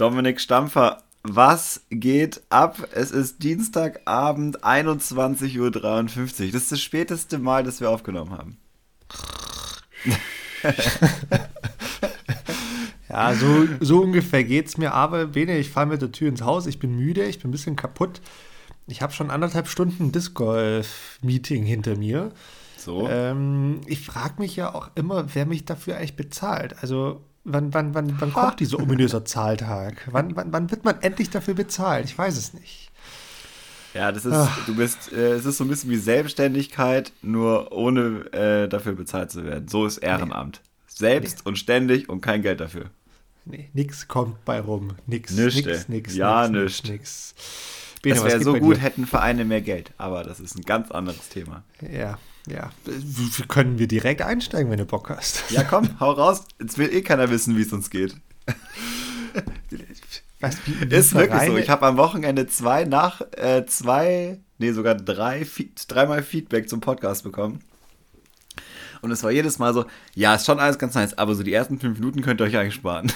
Dominik Stampfer, was geht ab? Es ist Dienstagabend, 21.53 Uhr. Das ist das späteste Mal, das wir aufgenommen haben. ja, so, so ungefähr geht es mir. Aber, Bene, ich fahre mit der Tür ins Haus. Ich bin müde, ich bin ein bisschen kaputt. Ich habe schon anderthalb Stunden Disc Golf-Meeting hinter mir. So. Ähm, ich frage mich ja auch immer, wer mich dafür eigentlich bezahlt. Also, wann, wann, wann, wann kommt dieser ominöse Zahltag? Wann, wann, wann wird man endlich dafür bezahlt? Ich weiß es nicht. Ja, das ist, Ach. du bist, äh, es ist so ein bisschen wie Selbstständigkeit, nur ohne äh, dafür bezahlt zu werden. So ist Ehrenamt. Nee. Selbst nee. und ständig und kein Geld dafür. Nee, nix kommt bei rum. Nix, nischt, nix, nix, ja, nix, nix. nix. Bene, das wäre so gut, dir? hätten Vereine mehr Geld, aber das ist ein ganz anderes Thema. Ja, ja. Können wir direkt einsteigen, wenn du Bock hast. Ja, komm, hau raus. Jetzt will eh keiner wissen, wie es uns geht. Was, wie, wie ist wirklich so. Ich habe am Wochenende zwei nach, äh, zwei, nee, sogar drei, dreimal Feedback zum Podcast bekommen. Und es war jedes Mal so, ja, ist schon alles ganz nice, aber so die ersten fünf Minuten könnt ihr euch eigentlich sparen.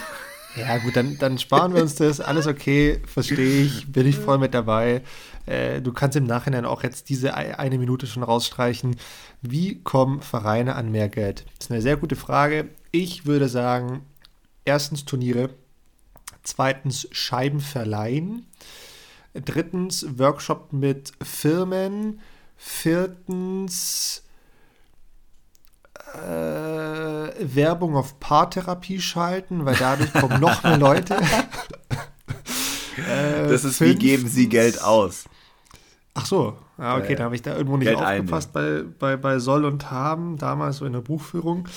Ja, gut, dann, dann sparen wir uns das. Alles okay, verstehe ich, bin ich voll mit dabei. Äh, du kannst im Nachhinein auch jetzt diese eine Minute schon rausstreichen. Wie kommen Vereine an mehr Geld? Das ist eine sehr gute Frage. Ich würde sagen, erstens Turniere, zweitens Scheiben verleihen, drittens Workshop mit Firmen, viertens äh, Werbung auf Paartherapie schalten, weil dadurch kommen noch mehr Leute. äh, das ist wie geben sie Geld aus. Ach so, ja, okay, äh, da habe ich da irgendwo nicht Geld aufgepasst bei, bei, bei Soll und Haben, damals so in der Buchführung.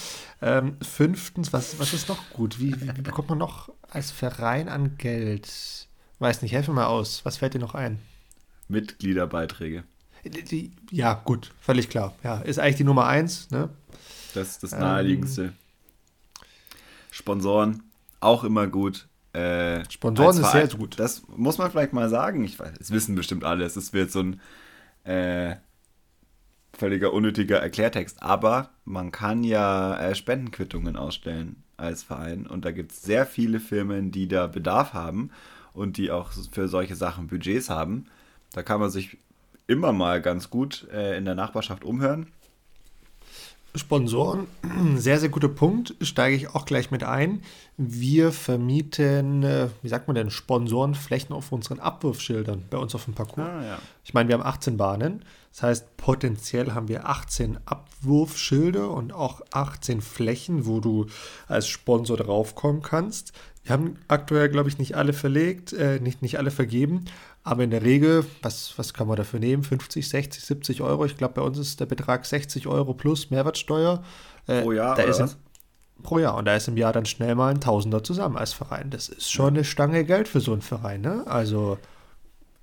Ähm, fünftens, was, was ist noch gut? Wie, wie, wie bekommt man noch als Verein an Geld? Weiß nicht, helfe mal aus. Was fällt dir noch ein? Mitgliederbeiträge. Ja, gut, völlig klar. Ja, ist eigentlich die Nummer eins, ne? Das ist das Naheliegendste. Ähm, Sponsoren, auch immer gut. Äh, Sponsoren ist sehr gut. Das muss man vielleicht mal sagen. Ich weiß, es wissen bestimmt alle. Es wird so ein äh, völliger unnötiger Erklärtext. Aber man kann ja äh, Spendenquittungen ausstellen als Verein. Und da gibt es sehr viele Firmen, die da Bedarf haben und die auch für solche Sachen Budgets haben. Da kann man sich immer mal ganz gut äh, in der Nachbarschaft umhören. Sponsoren, sehr, sehr guter Punkt, steige ich auch gleich mit ein. Wir vermieten, äh, wie sagt man denn, Sponsorenflächen auf unseren Abwurfschildern bei uns auf dem Parcours. Ah, ja. Ich meine, wir haben 18 Bahnen, das heißt, potenziell haben wir 18 Abwurfschilder und auch 18 Flächen, wo du als Sponsor draufkommen kannst. Wir haben aktuell, glaube ich, nicht alle verlegt, äh, nicht, nicht alle vergeben, aber in der Regel, was, was kann man dafür nehmen? 50, 60, 70 Euro. Ich glaube, bei uns ist der Betrag 60 Euro plus Mehrwertsteuer. Äh, pro Jahr, da oder ist was? pro Jahr. Und da ist im Jahr dann schnell mal ein Tausender zusammen als Verein. Das ist schon eine Stange Geld für so einen Verein, ne? Also.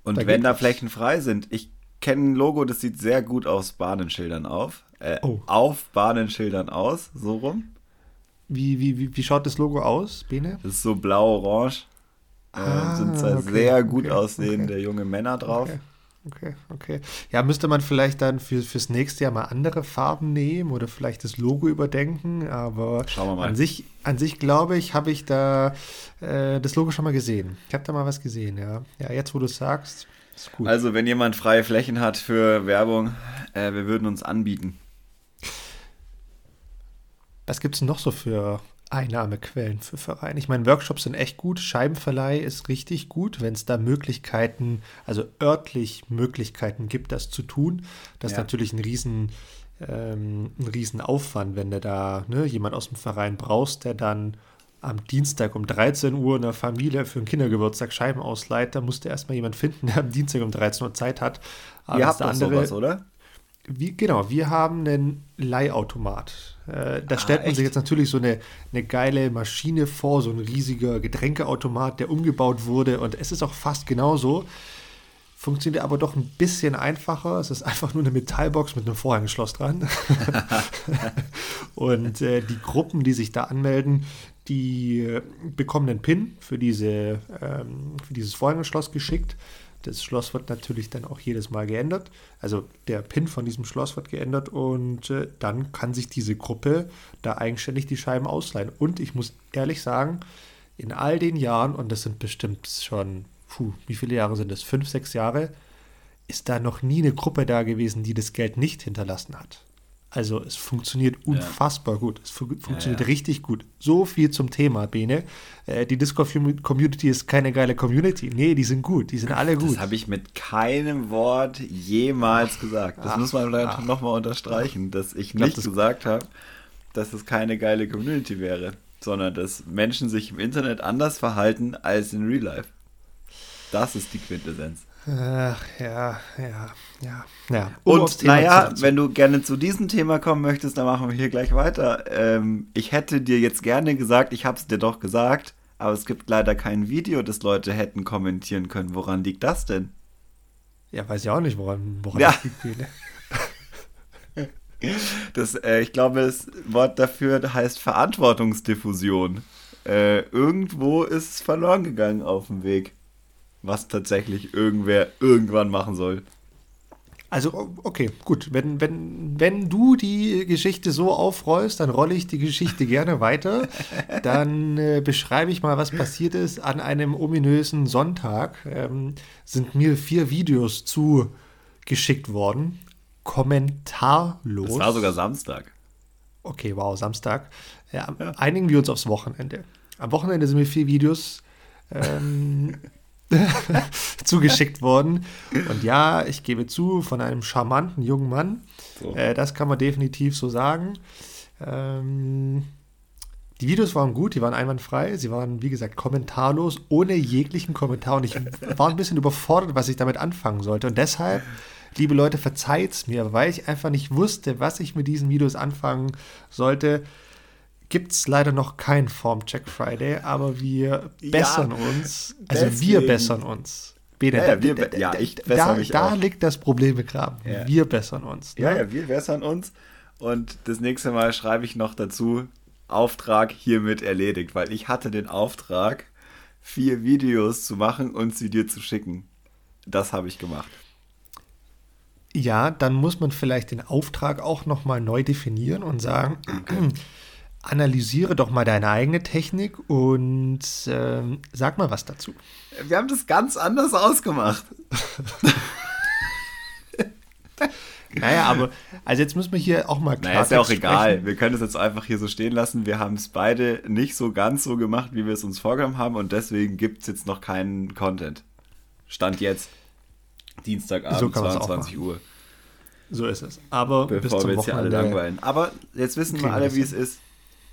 Und da wenn da Flächen frei sind, ich kenne ein Logo, das sieht sehr gut aus Bahnenschildern auf. Äh, oh. Auf Bahnenschildern aus, so rum. Wie, wie, wie, wie schaut das Logo aus, Bene? Das ist so blau-orange. Äh, ah, sind zwei okay, sehr gut okay, aussehende okay. junge Männer drauf. Okay, okay. Ja, müsste man vielleicht dann für, fürs nächste Jahr mal andere Farben nehmen oder vielleicht das Logo überdenken, aber Schauen wir mal. An, sich, an sich glaube ich, habe ich da äh, das Logo schon mal gesehen. Ich habe da mal was gesehen, ja. Ja, jetzt wo du es sagst, ist gut. Also, wenn jemand freie Flächen hat für Werbung, äh, wir würden uns anbieten. Was gibt es noch so für Einnahmequellen für Vereine. Ich meine, Workshops sind echt gut, Scheibenverleih ist richtig gut, wenn es da Möglichkeiten, also örtlich Möglichkeiten gibt, das zu tun. Das ja. ist natürlich ein riesen, ähm, ein riesen Aufwand, wenn du da ne, jemand aus dem Verein brauchst, der dann am Dienstag um 13 Uhr einer Familie für einen Kindergeburtstag Scheiben ausleiht, da musst du erstmal jemand finden, der am Dienstag um 13 Uhr Zeit hat. Aber Ihr habt andere, sowas, oder? Wie, genau, wir haben einen Leihautomat. Äh, da ah, stellt man echt? sich jetzt natürlich so eine, eine geile Maschine vor, so ein riesiger Getränkeautomat, der umgebaut wurde. Und es ist auch fast genauso. Funktioniert aber doch ein bisschen einfacher. Es ist einfach nur eine Metallbox mit einem Vorhängeschloss dran. und äh, die Gruppen, die sich da anmelden, die äh, bekommen einen PIN für, diese, ähm, für dieses Vorhängeschloss geschickt. Das Schloss wird natürlich dann auch jedes Mal geändert. Also der PIN von diesem Schloss wird geändert und äh, dann kann sich diese Gruppe da eigenständig die Scheiben ausleihen. Und ich muss ehrlich sagen, in all den Jahren, und das sind bestimmt schon, puh, wie viele Jahre sind das? Fünf, sechs Jahre, ist da noch nie eine Gruppe da gewesen, die das Geld nicht hinterlassen hat. Also es funktioniert unfassbar ja. gut. Es fu funktioniert ja, ja. richtig gut. So viel zum Thema, Bene. Äh, die Discord-Community ist keine geile Community. Nee, die sind gut. Die sind alle gut. Das habe ich mit keinem Wort jemals gesagt. Das ach, muss man nochmal unterstreichen, dass ich, ich glaub, nicht gesagt habe, dass es keine geile Community wäre, sondern dass Menschen sich im Internet anders verhalten als in Real Life. Das ist die Quintessenz. Ach, ja, ja, ja, ja. Um Und naja, wenn du gerne zu diesem Thema kommen möchtest, dann machen wir hier gleich weiter. Ähm, ich hätte dir jetzt gerne gesagt, ich habe es dir doch gesagt, aber es gibt leider kein Video, das Leute hätten kommentieren können. Woran liegt das denn? Ja, weiß ich auch nicht, woran, woran ja. das liegt. Das, äh, ich glaube, das Wort dafür heißt Verantwortungsdiffusion. Äh, irgendwo ist es verloren gegangen auf dem Weg was tatsächlich irgendwer irgendwann machen soll. Also, okay, gut. Wenn, wenn, wenn du die Geschichte so aufrollst, dann rolle ich die Geschichte gerne weiter. Dann äh, beschreibe ich mal, was passiert ist. An einem ominösen Sonntag ähm, sind mir vier Videos zugeschickt worden. Kommentarlos. Das war sogar Samstag. Okay, wow, Samstag. Ja, ja. Einigen wir uns aufs Wochenende. Am Wochenende sind mir vier Videos ähm, zugeschickt worden. Und ja, ich gebe zu, von einem charmanten jungen Mann. So. Äh, das kann man definitiv so sagen. Ähm, die Videos waren gut, die waren einwandfrei. Sie waren, wie gesagt, kommentarlos, ohne jeglichen Kommentar. Und ich war ein bisschen überfordert, was ich damit anfangen sollte. Und deshalb, liebe Leute, verzeiht es mir, weil ich einfach nicht wusste, was ich mit diesen Videos anfangen sollte gibt es leider noch kein Formcheck Friday, aber wir bessern ja, uns. Also deswegen. wir bessern uns. Bene, ja, ja, wir, ja, ich bessere da, mich Da auch. liegt das Problem begraben. Ja. Wir bessern uns. Ne? Ja, ja, wir bessern uns. Und das nächste Mal schreibe ich noch dazu, Auftrag hiermit erledigt, weil ich hatte den Auftrag, vier Videos zu machen und sie dir zu schicken. Das habe ich gemacht. Ja, dann muss man vielleicht den Auftrag auch nochmal neu definieren und sagen, okay analysiere doch mal deine eigene Technik und ähm, sag mal was dazu. Wir haben das ganz anders ausgemacht. naja, aber also jetzt müssen wir hier auch mal klar. Naja, ist ja auch sprechen. egal. Wir können es jetzt einfach hier so stehen lassen. Wir haben es beide nicht so ganz so gemacht, wie wir es uns vorgenommen haben und deswegen gibt es jetzt noch keinen Content. Stand jetzt. Dienstagabend, so 22 Uhr. So ist es. Aber bevor wir jetzt hier alle langweilen. Aber jetzt wissen wir alle, wie es ist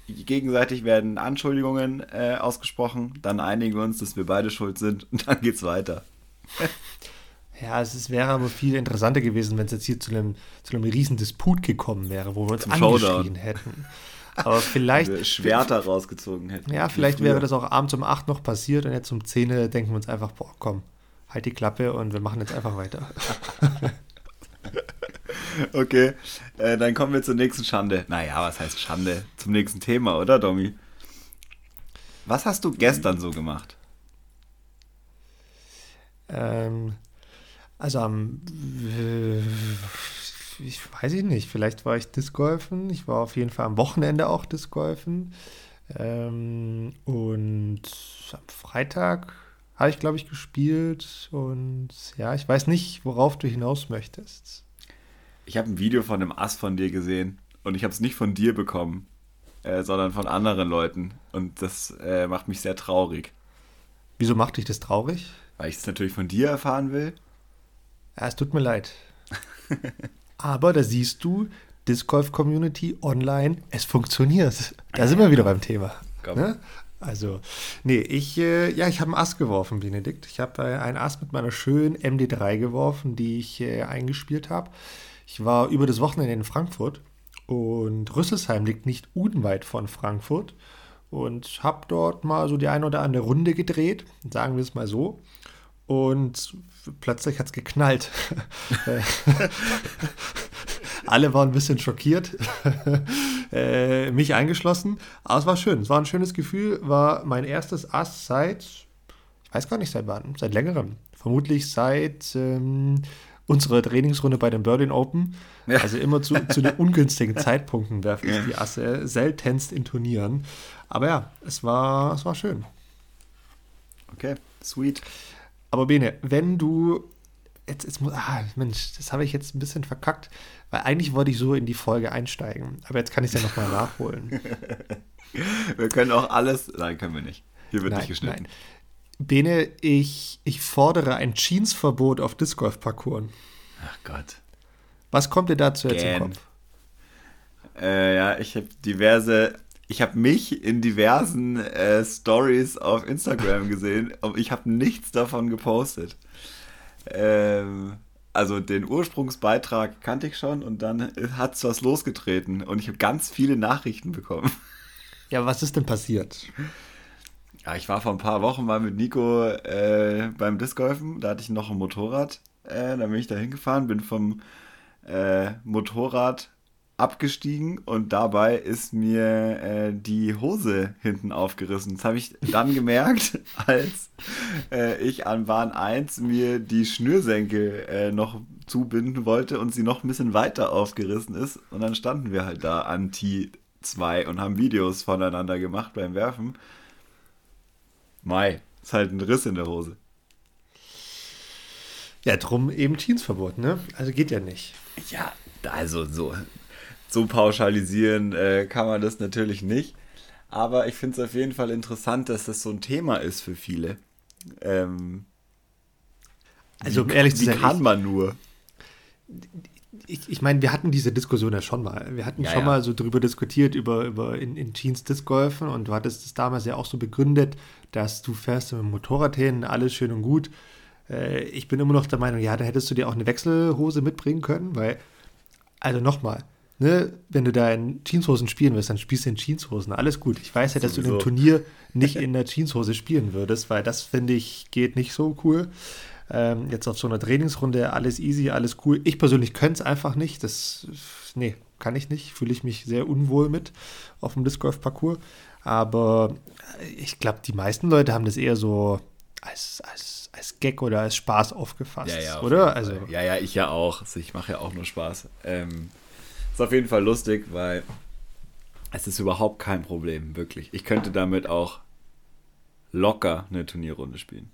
gegenseitig werden Anschuldigungen äh, ausgesprochen, dann einigen wir uns, dass wir beide schuld sind und dann geht's weiter. ja, es ist, wäre aber viel interessanter gewesen, wenn es jetzt hier zu einem, zu einem riesen Disput gekommen wäre, wo wir uns Zum angeschrien hätten. Aber vielleicht. Schwerter rausgezogen hätten. Ja, vielleicht wäre das auch abends um 8 noch passiert und jetzt um 10 denken wir uns einfach, boah, komm, halt die Klappe und wir machen jetzt einfach weiter. Okay, äh, dann kommen wir zur nächsten Schande. Naja, was heißt Schande? Zum nächsten Thema, oder, Domi? Was hast du gestern so gemacht? Ähm, also am. Äh, ich weiß ich nicht, vielleicht war ich Discgolfen. Ich war auf jeden Fall am Wochenende auch Discgolfen. Ähm, und am Freitag habe ich, glaube ich, gespielt. Und ja, ich weiß nicht, worauf du hinaus möchtest. Ich habe ein Video von einem Ass von dir gesehen und ich habe es nicht von dir bekommen, äh, sondern von anderen Leuten. Und das äh, macht mich sehr traurig. Wieso macht dich das traurig? Weil ich es natürlich von dir erfahren will. Ja, es tut mir leid. Aber da siehst du, Disc Golf Community online, es funktioniert. Da sind wir wieder beim Thema. Ne? Also, nee, ich, äh, ja, ich habe einen Ass geworfen, Benedikt. Ich habe einen Ass mit meiner schönen MD3 geworfen, die ich äh, eingespielt habe. Ich war über das Wochenende in Frankfurt und Rüsselsheim liegt nicht unweit von Frankfurt und habe dort mal so die eine oder andere Runde gedreht, sagen wir es mal so. Und plötzlich hat es geknallt. Alle waren ein bisschen schockiert, äh, mich eingeschlossen. Aber es war schön. Es war ein schönes Gefühl. War mein erstes Ass seit, ich weiß gar nicht seit wann, seit längerem. Vermutlich seit ähm, unsere Trainingsrunde bei den Berlin Open. Ja. Also immer zu, zu den ungünstigen Zeitpunkten werfe ich die Asse seltenst in Turnieren. Aber ja, es war, es war schön. Okay, sweet. Aber Bene, wenn du jetzt, jetzt muss, ah, Mensch, das habe ich jetzt ein bisschen verkackt, weil eigentlich wollte ich so in die Folge einsteigen. Aber jetzt kann ich es ja nochmal nachholen. wir können auch alles. Nein, können wir nicht. Hier wird nein, nicht geschnitten. Nein. Bene, ich, ich fordere ein Jeansverbot auf Disc Golf Parcours. Ach Gott. Was kommt dir dazu jetzt Gan. im Kopf? Äh, ja, ich habe diverse ich habe mich in diversen äh, Stories auf Instagram gesehen, aber ich habe nichts davon gepostet. Ähm, also den Ursprungsbeitrag kannte ich schon und dann hat es was losgetreten und ich habe ganz viele Nachrichten bekommen. Ja, was ist denn passiert? Ja, ich war vor ein paar Wochen mal mit Nico äh, beim Discgolfen, da hatte ich noch ein Motorrad, äh, da bin ich da hingefahren, bin vom äh, Motorrad abgestiegen und dabei ist mir äh, die Hose hinten aufgerissen. Das habe ich dann gemerkt, als äh, ich an Bahn 1 mir die Schnürsenkel äh, noch zubinden wollte und sie noch ein bisschen weiter aufgerissen ist. Und dann standen wir halt da an T2 und haben Videos voneinander gemacht beim Werfen. Mai, ist halt ein Riss in der Hose. Ja, drum eben Jeansverbot, ne? Also geht ja nicht. Ja, also so so pauschalisieren äh, kann man das natürlich nicht. Aber ich finde es auf jeden Fall interessant, dass das so ein Thema ist für viele. Ähm, also, um ehrlich zu sein, kann man nur. Ich, ich meine, wir hatten diese Diskussion ja schon mal. Wir hatten ja, schon ja. mal so drüber diskutiert, über, über in, in Jeans Disc Golfen und du hattest es damals ja auch so begründet, dass du fährst mit dem Motorrad hin, alles schön und gut. Äh, ich bin immer noch der Meinung, ja, da hättest du dir auch eine Wechselhose mitbringen können, weil, also nochmal, ne, wenn du da in Jeanshosen spielen wirst, dann spielst du in Jeanshosen. Alles gut. Ich weiß ja, dass Sowieso. du im Turnier nicht in der Jeanshose spielen würdest, weil das, finde ich, geht nicht so cool. Ähm, jetzt auf so einer Trainingsrunde alles easy, alles cool. Ich persönlich könnte es einfach nicht. Das, nee, kann ich nicht. Fühle ich mich sehr unwohl mit auf dem Disc Golf Parcours. Aber ich glaube, die meisten Leute haben das eher so als, als, als Gag oder als Spaß aufgefasst, ja, ja, oder? Also, ja, ja, ich ja auch. Also ich mache ja auch nur Spaß. Ähm, ist auf jeden Fall lustig, weil es ist überhaupt kein Problem, wirklich. Ich könnte damit auch locker eine Turnierrunde spielen.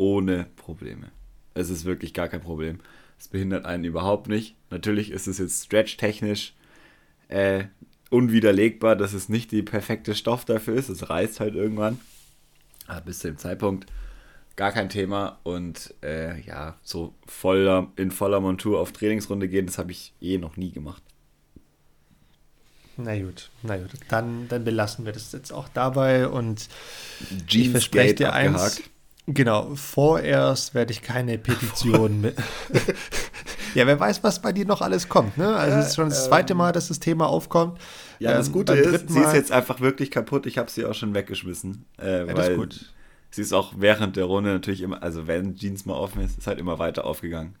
Ohne Probleme. Es ist wirklich gar kein Problem. Es behindert einen überhaupt nicht. Natürlich ist es jetzt stretch-technisch äh, unwiderlegbar, dass es nicht die perfekte Stoff dafür ist. Es reißt halt irgendwann. Aber bis zu dem Zeitpunkt gar kein Thema. Und äh, ja, so voller, in voller Montur auf Trainingsrunde gehen, das habe ich eh noch nie gemacht. Na gut, na gut. Dann, dann belassen wir das jetzt auch dabei und Jeans ich verspreche dir abgehakt. Genau, vorerst werde ich keine Petition mit. ja, wer weiß, was bei dir noch alles kommt, ne? Also es ist schon das zweite ähm, Mal, dass das Thema aufkommt. Ja, das ähm, Gute ist, sie ist jetzt einfach wirklich kaputt. Ich habe sie auch schon weggeschmissen. Äh, ja, das ist gut. Sie ist auch während der Runde natürlich immer, also wenn Jeans mal offen ist, ist halt immer weiter aufgegangen.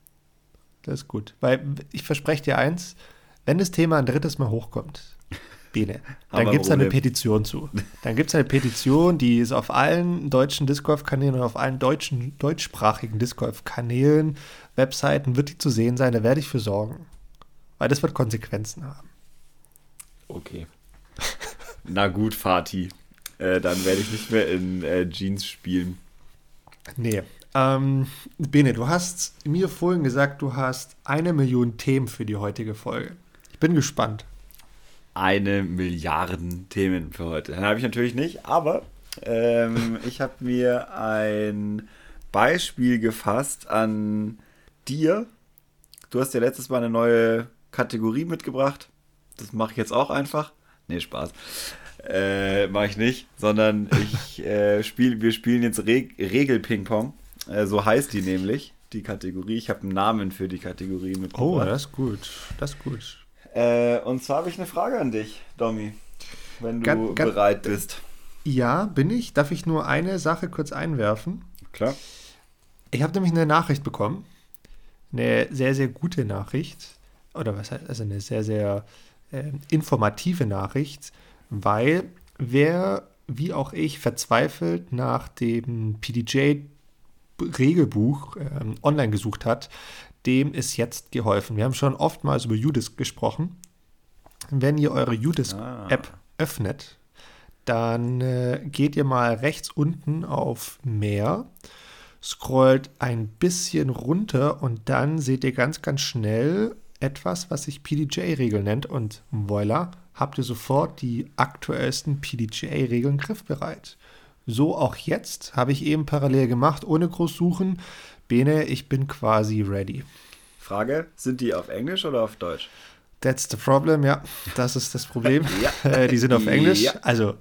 Das ist gut. Weil ich verspreche dir eins, wenn das Thema ein drittes Mal hochkommt, Bene. Dann gibt es eine Petition zu. Dann gibt es eine Petition, die ist auf allen deutschen Disc Golf-Kanälen und auf allen deutschen, deutschsprachigen Disc Golf-Kanälen, Webseiten wird die zu sehen sein. Da werde ich für sorgen. Weil das wird Konsequenzen haben. Okay. Na gut, Fatih. Äh, dann werde ich nicht mehr in äh, Jeans spielen. Nee. Ähm, Bene, du hast mir vorhin gesagt, du hast eine Million Themen für die heutige Folge. Ich bin gespannt eine Milliarden Themen für heute. Dann habe ich natürlich nicht, aber ähm, ich habe mir ein Beispiel gefasst an dir. Du hast ja letztes Mal eine neue Kategorie mitgebracht. Das mache ich jetzt auch einfach. Nee, Spaß. Äh, mache ich nicht, sondern ich äh, spiel, wir spielen jetzt Re Regel-Ping-Pong. Äh, so heißt die nämlich, die Kategorie. Ich habe einen Namen für die Kategorie mitgebracht. Oh, das ist gut. Das ist gut. Äh, und zwar habe ich eine Frage an dich, Domi, wenn du ganz, ganz, bereit bist. Ja, bin ich. Darf ich nur eine Sache kurz einwerfen? Klar. Ich habe nämlich eine Nachricht bekommen. Eine sehr, sehr gute Nachricht. Oder was heißt, also eine sehr, sehr äh, informative Nachricht, weil wer, wie auch ich, verzweifelt nach dem PDJ-Regelbuch äh, online gesucht hat, dem ist jetzt geholfen. Wir haben schon oftmals über Udis gesprochen. Wenn ihr eure Udis-App ah. öffnet, dann äh, geht ihr mal rechts unten auf Mehr, scrollt ein bisschen runter und dann seht ihr ganz, ganz schnell etwas, was sich PDJ-Regel nennt und voila, habt ihr sofort die aktuellsten PDJ-Regeln griffbereit. So auch jetzt, habe ich eben parallel gemacht, ohne groß suchen. Bene, ich bin quasi ready. Frage, sind die auf Englisch oder auf Deutsch? That's the problem, ja. Das ist das Problem. ja. Äh, die sind auf Englisch. Ja. Also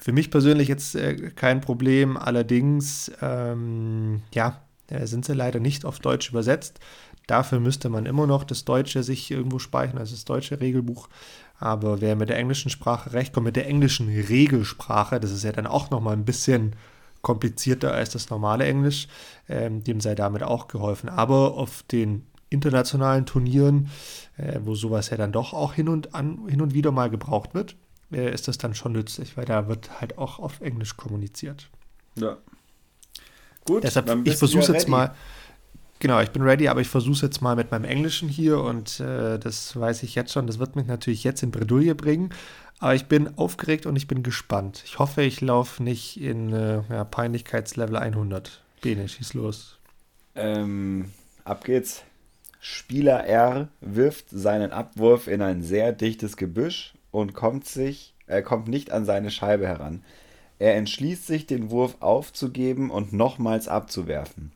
für mich persönlich jetzt äh, kein Problem. Allerdings, ähm, ja, äh, sind sie leider nicht auf Deutsch übersetzt. Dafür müsste man immer noch das Deutsche sich irgendwo speichern, also das deutsche Regelbuch. Aber wer mit der englischen Sprache recht kommt, mit der englischen Regelsprache, das ist ja dann auch nochmal ein bisschen komplizierter als das normale Englisch, ähm, dem sei damit auch geholfen. Aber auf den internationalen Turnieren, äh, wo sowas ja dann doch auch hin und, an, hin und wieder mal gebraucht wird, äh, ist das dann schon nützlich, weil da wird halt auch auf Englisch kommuniziert. Ja. Gut, Deshalb, ich versuche jetzt mal Genau, ich bin ready, aber ich versuche jetzt mal mit meinem Englischen hier und äh, das weiß ich jetzt schon. Das wird mich natürlich jetzt in Bredouille bringen. Aber ich bin aufgeregt und ich bin gespannt. Ich hoffe, ich laufe nicht in äh, ja, Peinlichkeitslevel 100. Bene, schieß los. Ähm, ab geht's. Spieler R wirft seinen Abwurf in ein sehr dichtes Gebüsch und kommt sich, er kommt nicht an seine Scheibe heran. Er entschließt sich, den Wurf aufzugeben und nochmals abzuwerfen.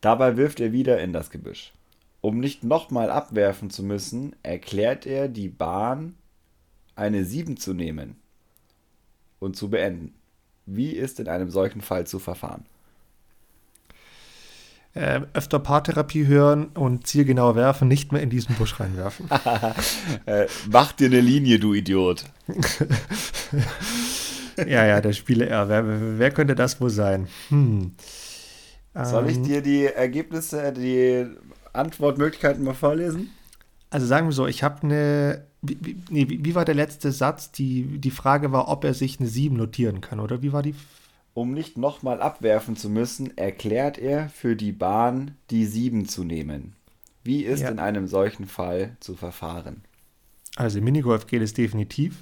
Dabei wirft er wieder in das Gebüsch. Um nicht nochmal abwerfen zu müssen, erklärt er die Bahn, eine 7 zu nehmen und zu beenden. Wie ist in einem solchen Fall zu verfahren? Äh, öfter Paartherapie hören und zielgenau werfen, nicht mehr in diesen Busch reinwerfen. äh, mach dir eine Linie, du Idiot. ja, ja, der Spieler R. Wer, wer könnte das wohl sein? Hm. Soll ich ähm. dir die Ergebnisse, die Antwortmöglichkeiten mal vorlesen? Also sagen wir so, ich habe eine. Wie, nee, wie, war der letzte Satz? Die, die Frage war, ob er sich eine 7 notieren kann, oder wie war die? Um nicht nochmal abwerfen zu müssen, erklärt er für die Bahn, die 7 zu nehmen. Wie ist ja. in einem solchen Fall zu verfahren? Also im Minigolf geht es definitiv.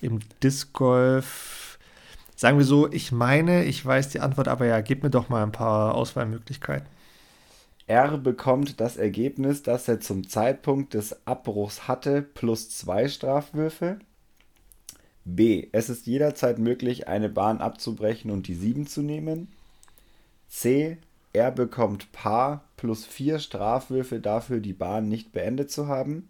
Im Disc Golf Sagen wir so, ich meine, ich weiß die Antwort, aber ja, gib mir doch mal ein paar Auswahlmöglichkeiten. R bekommt das Ergebnis, das er zum Zeitpunkt des Abbruchs hatte, plus zwei Strafwürfe. B. Es ist jederzeit möglich, eine Bahn abzubrechen und die 7 zu nehmen. C. Er bekommt Paar plus vier Strafwürfe dafür, die Bahn nicht beendet zu haben.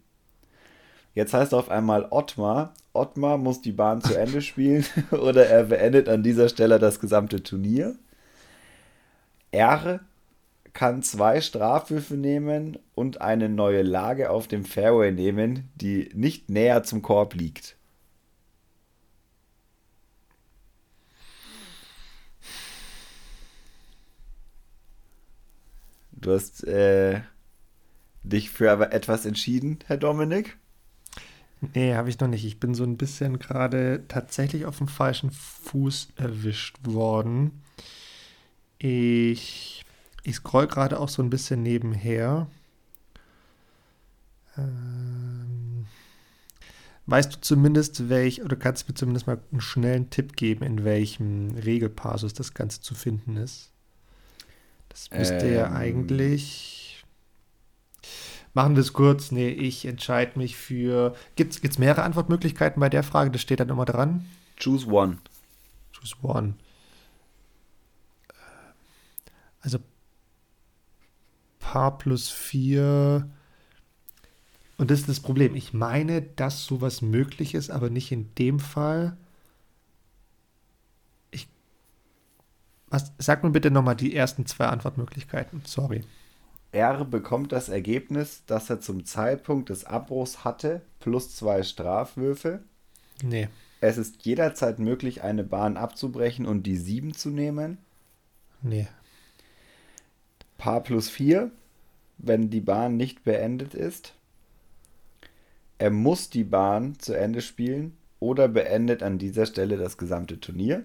Jetzt heißt auf einmal Ottmar, Ottmar muss die Bahn zu Ende spielen oder er beendet an dieser Stelle das gesamte Turnier. R kann zwei Strafwürfe nehmen und eine neue Lage auf dem Fairway nehmen, die nicht näher zum Korb liegt. Du hast äh, dich für etwas entschieden, Herr Dominik? Nee, habe ich noch nicht. Ich bin so ein bisschen gerade tatsächlich auf dem falschen Fuß erwischt worden. Ich, ich scroll gerade auch so ein bisschen nebenher. Ähm, weißt du zumindest, welch, oder kannst du mir zumindest mal einen schnellen Tipp geben, in welchem Regelpassus das Ganze zu finden ist? Das müsste ähm, ja eigentlich Machen wir es kurz. Nee, ich entscheide mich für. Gibt es mehrere Antwortmöglichkeiten bei der Frage? Das steht dann immer dran. Choose one. Choose one. Also Paar plus 4. Und das ist das Problem. Ich meine, dass sowas möglich ist, aber nicht in dem Fall. Ich. Was, sag mir bitte nochmal die ersten zwei Antwortmöglichkeiten. Sorry. R bekommt das Ergebnis, das er zum Zeitpunkt des Abbruchs hatte, plus zwei Strafwürfe. Nee. Es ist jederzeit möglich, eine Bahn abzubrechen und die 7 zu nehmen. Nee. Paar plus 4, wenn die Bahn nicht beendet ist. Er muss die Bahn zu Ende spielen oder beendet an dieser Stelle das gesamte Turnier.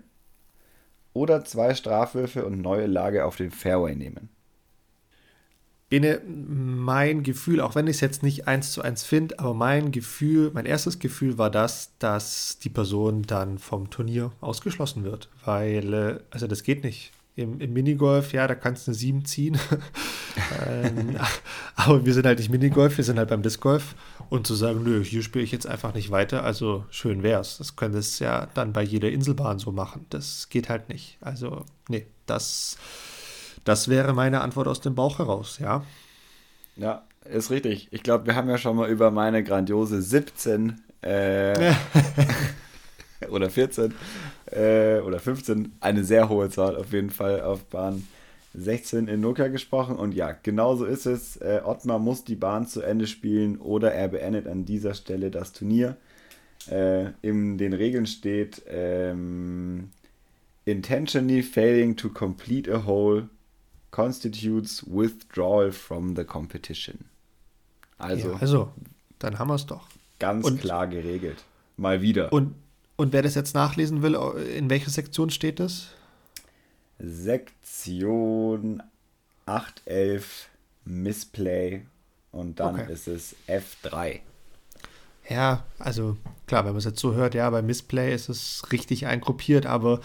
Oder zwei Strafwürfe und neue Lage auf den Fairway nehmen. Bene, mein Gefühl, auch wenn ich es jetzt nicht eins zu eins finde, aber mein Gefühl, mein erstes Gefühl war das, dass die Person dann vom Turnier ausgeschlossen wird. Weil, äh, also das geht nicht. Im, Im, Minigolf, ja, da kannst du eine 7 ziehen. ähm, aber wir sind halt nicht Minigolf, wir sind halt beim Disc Golf. Und zu sagen, nö, hier spiele ich jetzt einfach nicht weiter, also schön wär's. Das könnte es ja dann bei jeder Inselbahn so machen. Das geht halt nicht. Also, nee, das, das wäre meine Antwort aus dem Bauch heraus, ja. Ja, ist richtig. Ich glaube, wir haben ja schon mal über meine grandiose 17 äh, oder 14 äh, oder 15, eine sehr hohe Zahl auf jeden Fall auf Bahn 16 in Nokia gesprochen. Und ja, genauso ist es. Äh, Ottmar muss die Bahn zu Ende spielen oder er beendet an dieser Stelle das Turnier. Äh, in den Regeln steht ähm, intentionally failing to complete a hole constitutes withdrawal from the competition. Also, ja, also dann haben wir es doch. Ganz und, klar geregelt. Mal wieder. Und, und wer das jetzt nachlesen will, in welcher Sektion steht das? Sektion 811 Missplay und dann okay. ist es F3. Ja, also klar, wenn man es jetzt so hört, ja, bei Missplay ist es richtig eingruppiert, aber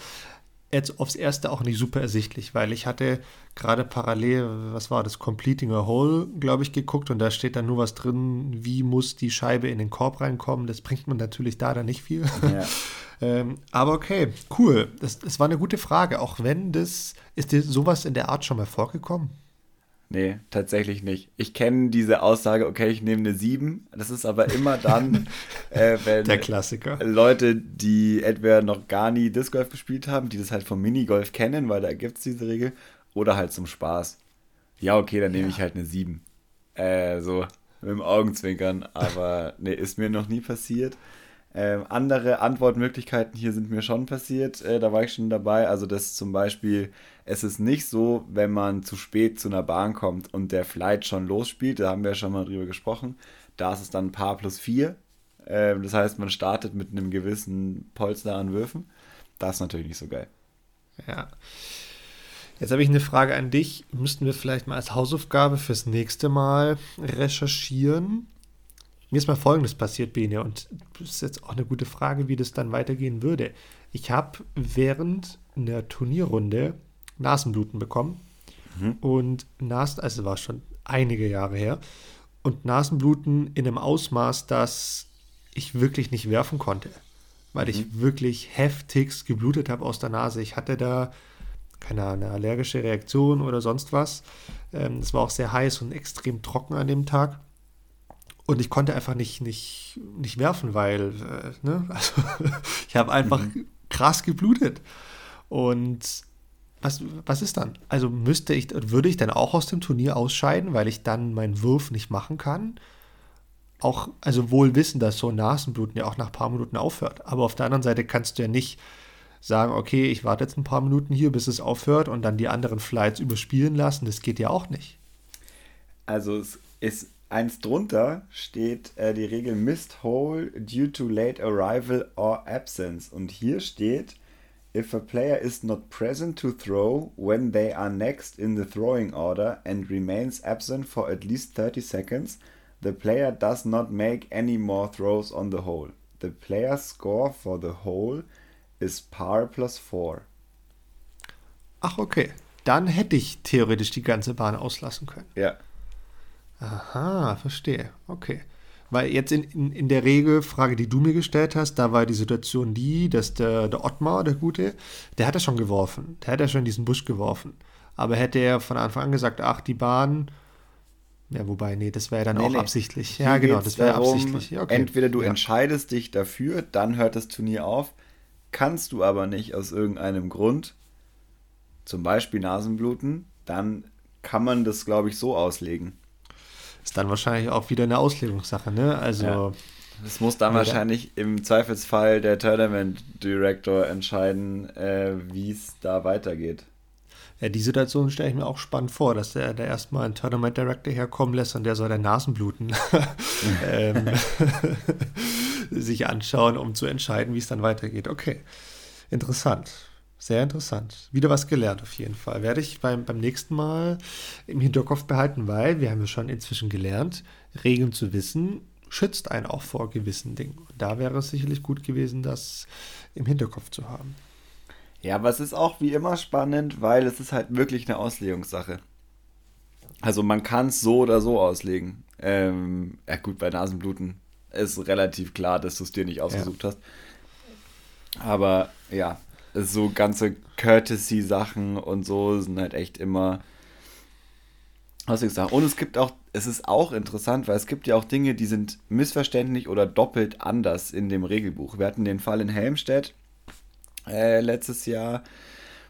jetzt aufs erste auch nicht super ersichtlich, weil ich hatte gerade parallel, was war das, Completing a Hole, glaube ich, geguckt und da steht dann nur was drin, wie muss die Scheibe in den Korb reinkommen. Das bringt man natürlich da dann nicht viel. Ja. ähm, aber okay, cool. Das, das war eine gute Frage, auch wenn das, ist dir sowas in der Art schon mal vorgekommen? Nee, tatsächlich nicht. Ich kenne diese Aussage, okay, ich nehme eine 7. Das ist aber immer dann, äh, wenn Der Klassiker. Leute, die entweder noch gar nie Disc Golf gespielt haben, die das halt vom Minigolf kennen, weil da gibt es diese Regel, oder halt zum Spaß. Ja, okay, dann nehme ja. ich halt eine 7. Äh, so mit dem Augenzwinkern, aber nee, ist mir noch nie passiert. Ähm, andere Antwortmöglichkeiten hier sind mir schon passiert, äh, da war ich schon dabei. Also, dass zum Beispiel es ist nicht so, wenn man zu spät zu einer Bahn kommt und der Flight schon losspielt, da haben wir ja schon mal drüber gesprochen, da ist es dann ein paar plus vier. Äh, das heißt, man startet mit einem gewissen Polster an Würfen. Das ist natürlich nicht so geil. Ja. Jetzt habe ich eine Frage an dich. Müssten wir vielleicht mal als Hausaufgabe fürs nächste Mal recherchieren? Mir ist mal Folgendes passiert, Bene, und das ist jetzt auch eine gute Frage, wie das dann weitergehen würde. Ich habe während einer Turnierrunde Nasenbluten bekommen mhm. und Nas, also war schon einige Jahre her, und Nasenbluten in einem Ausmaß, dass ich wirklich nicht werfen konnte, weil mhm. ich wirklich heftigst geblutet habe aus der Nase. Ich hatte da keine Ahnung, eine allergische Reaktion oder sonst was. Ähm, es war auch sehr heiß und extrem trocken an dem Tag. Und ich konnte einfach nicht, nicht, nicht werfen, weil äh, ne? also, ich habe einfach mhm. krass geblutet. Und was, was ist dann? Also müsste ich, würde ich dann auch aus dem Turnier ausscheiden, weil ich dann meinen Wurf nicht machen kann? Auch, also wohl wissen, dass so ein Nasenbluten ja auch nach ein paar Minuten aufhört. Aber auf der anderen Seite kannst du ja nicht sagen, okay, ich warte jetzt ein paar Minuten hier, bis es aufhört und dann die anderen Flights überspielen lassen. Das geht ja auch nicht. Also es ist Eins drunter steht äh, die Regel Missed Hole due to late arrival or absence. Und hier steht, if a player is not present to throw when they are next in the throwing order and remains absent for at least 30 seconds, the player does not make any more throws on the hole. The player's score for the hole is par plus 4. Ach, okay. Dann hätte ich theoretisch die ganze Bahn auslassen können. Ja. Aha, verstehe. Okay. Weil jetzt in, in, in der Regel, Frage, die du mir gestellt hast, da war die Situation die, dass der, der Ottmar, der Gute, der hat ja schon geworfen. Der hat ja schon diesen Busch geworfen. Aber hätte er von Anfang an gesagt, ach, die Bahn, ja, wobei, nee, das wäre dann nee, auch nee. absichtlich. Ja, Hier genau, das wäre absichtlich. Ja, okay. Entweder du ja. entscheidest dich dafür, dann hört das Turnier auf. Kannst du aber nicht aus irgendeinem Grund, zum Beispiel Nasenbluten, dann kann man das, glaube ich, so auslegen. Ist dann wahrscheinlich auch wieder eine Auslegungssache, ne? Also. Ja. Das muss dann wahrscheinlich im Zweifelsfall der Tournament Director entscheiden, äh, wie es da weitergeht. Ja, die Situation stelle ich mir auch spannend vor, dass der, der erstmal einen Tournament Director herkommen lässt und der soll der Nasenbluten ähm, sich anschauen, um zu entscheiden, wie es dann weitergeht. Okay, interessant. Sehr interessant. Wieder was gelernt auf jeden Fall. Werde ich beim, beim nächsten Mal im Hinterkopf behalten, weil wir haben ja schon inzwischen gelernt, Regeln zu wissen, schützt einen auch vor gewissen Dingen. Und da wäre es sicherlich gut gewesen, das im Hinterkopf zu haben. Ja, aber es ist auch wie immer spannend, weil es ist halt wirklich eine Auslegungssache. Also man kann es so oder so auslegen. Ähm, ja gut, bei Nasenbluten ist relativ klar, dass du es dir nicht ausgesucht ja. hast. Aber ja, so ganze Courtesy-Sachen und so sind halt echt immer Auslegungssachen. Und es gibt auch, es ist auch interessant, weil es gibt ja auch Dinge, die sind missverständlich oder doppelt anders in dem Regelbuch. Wir hatten den Fall in Helmstedt äh, letztes Jahr,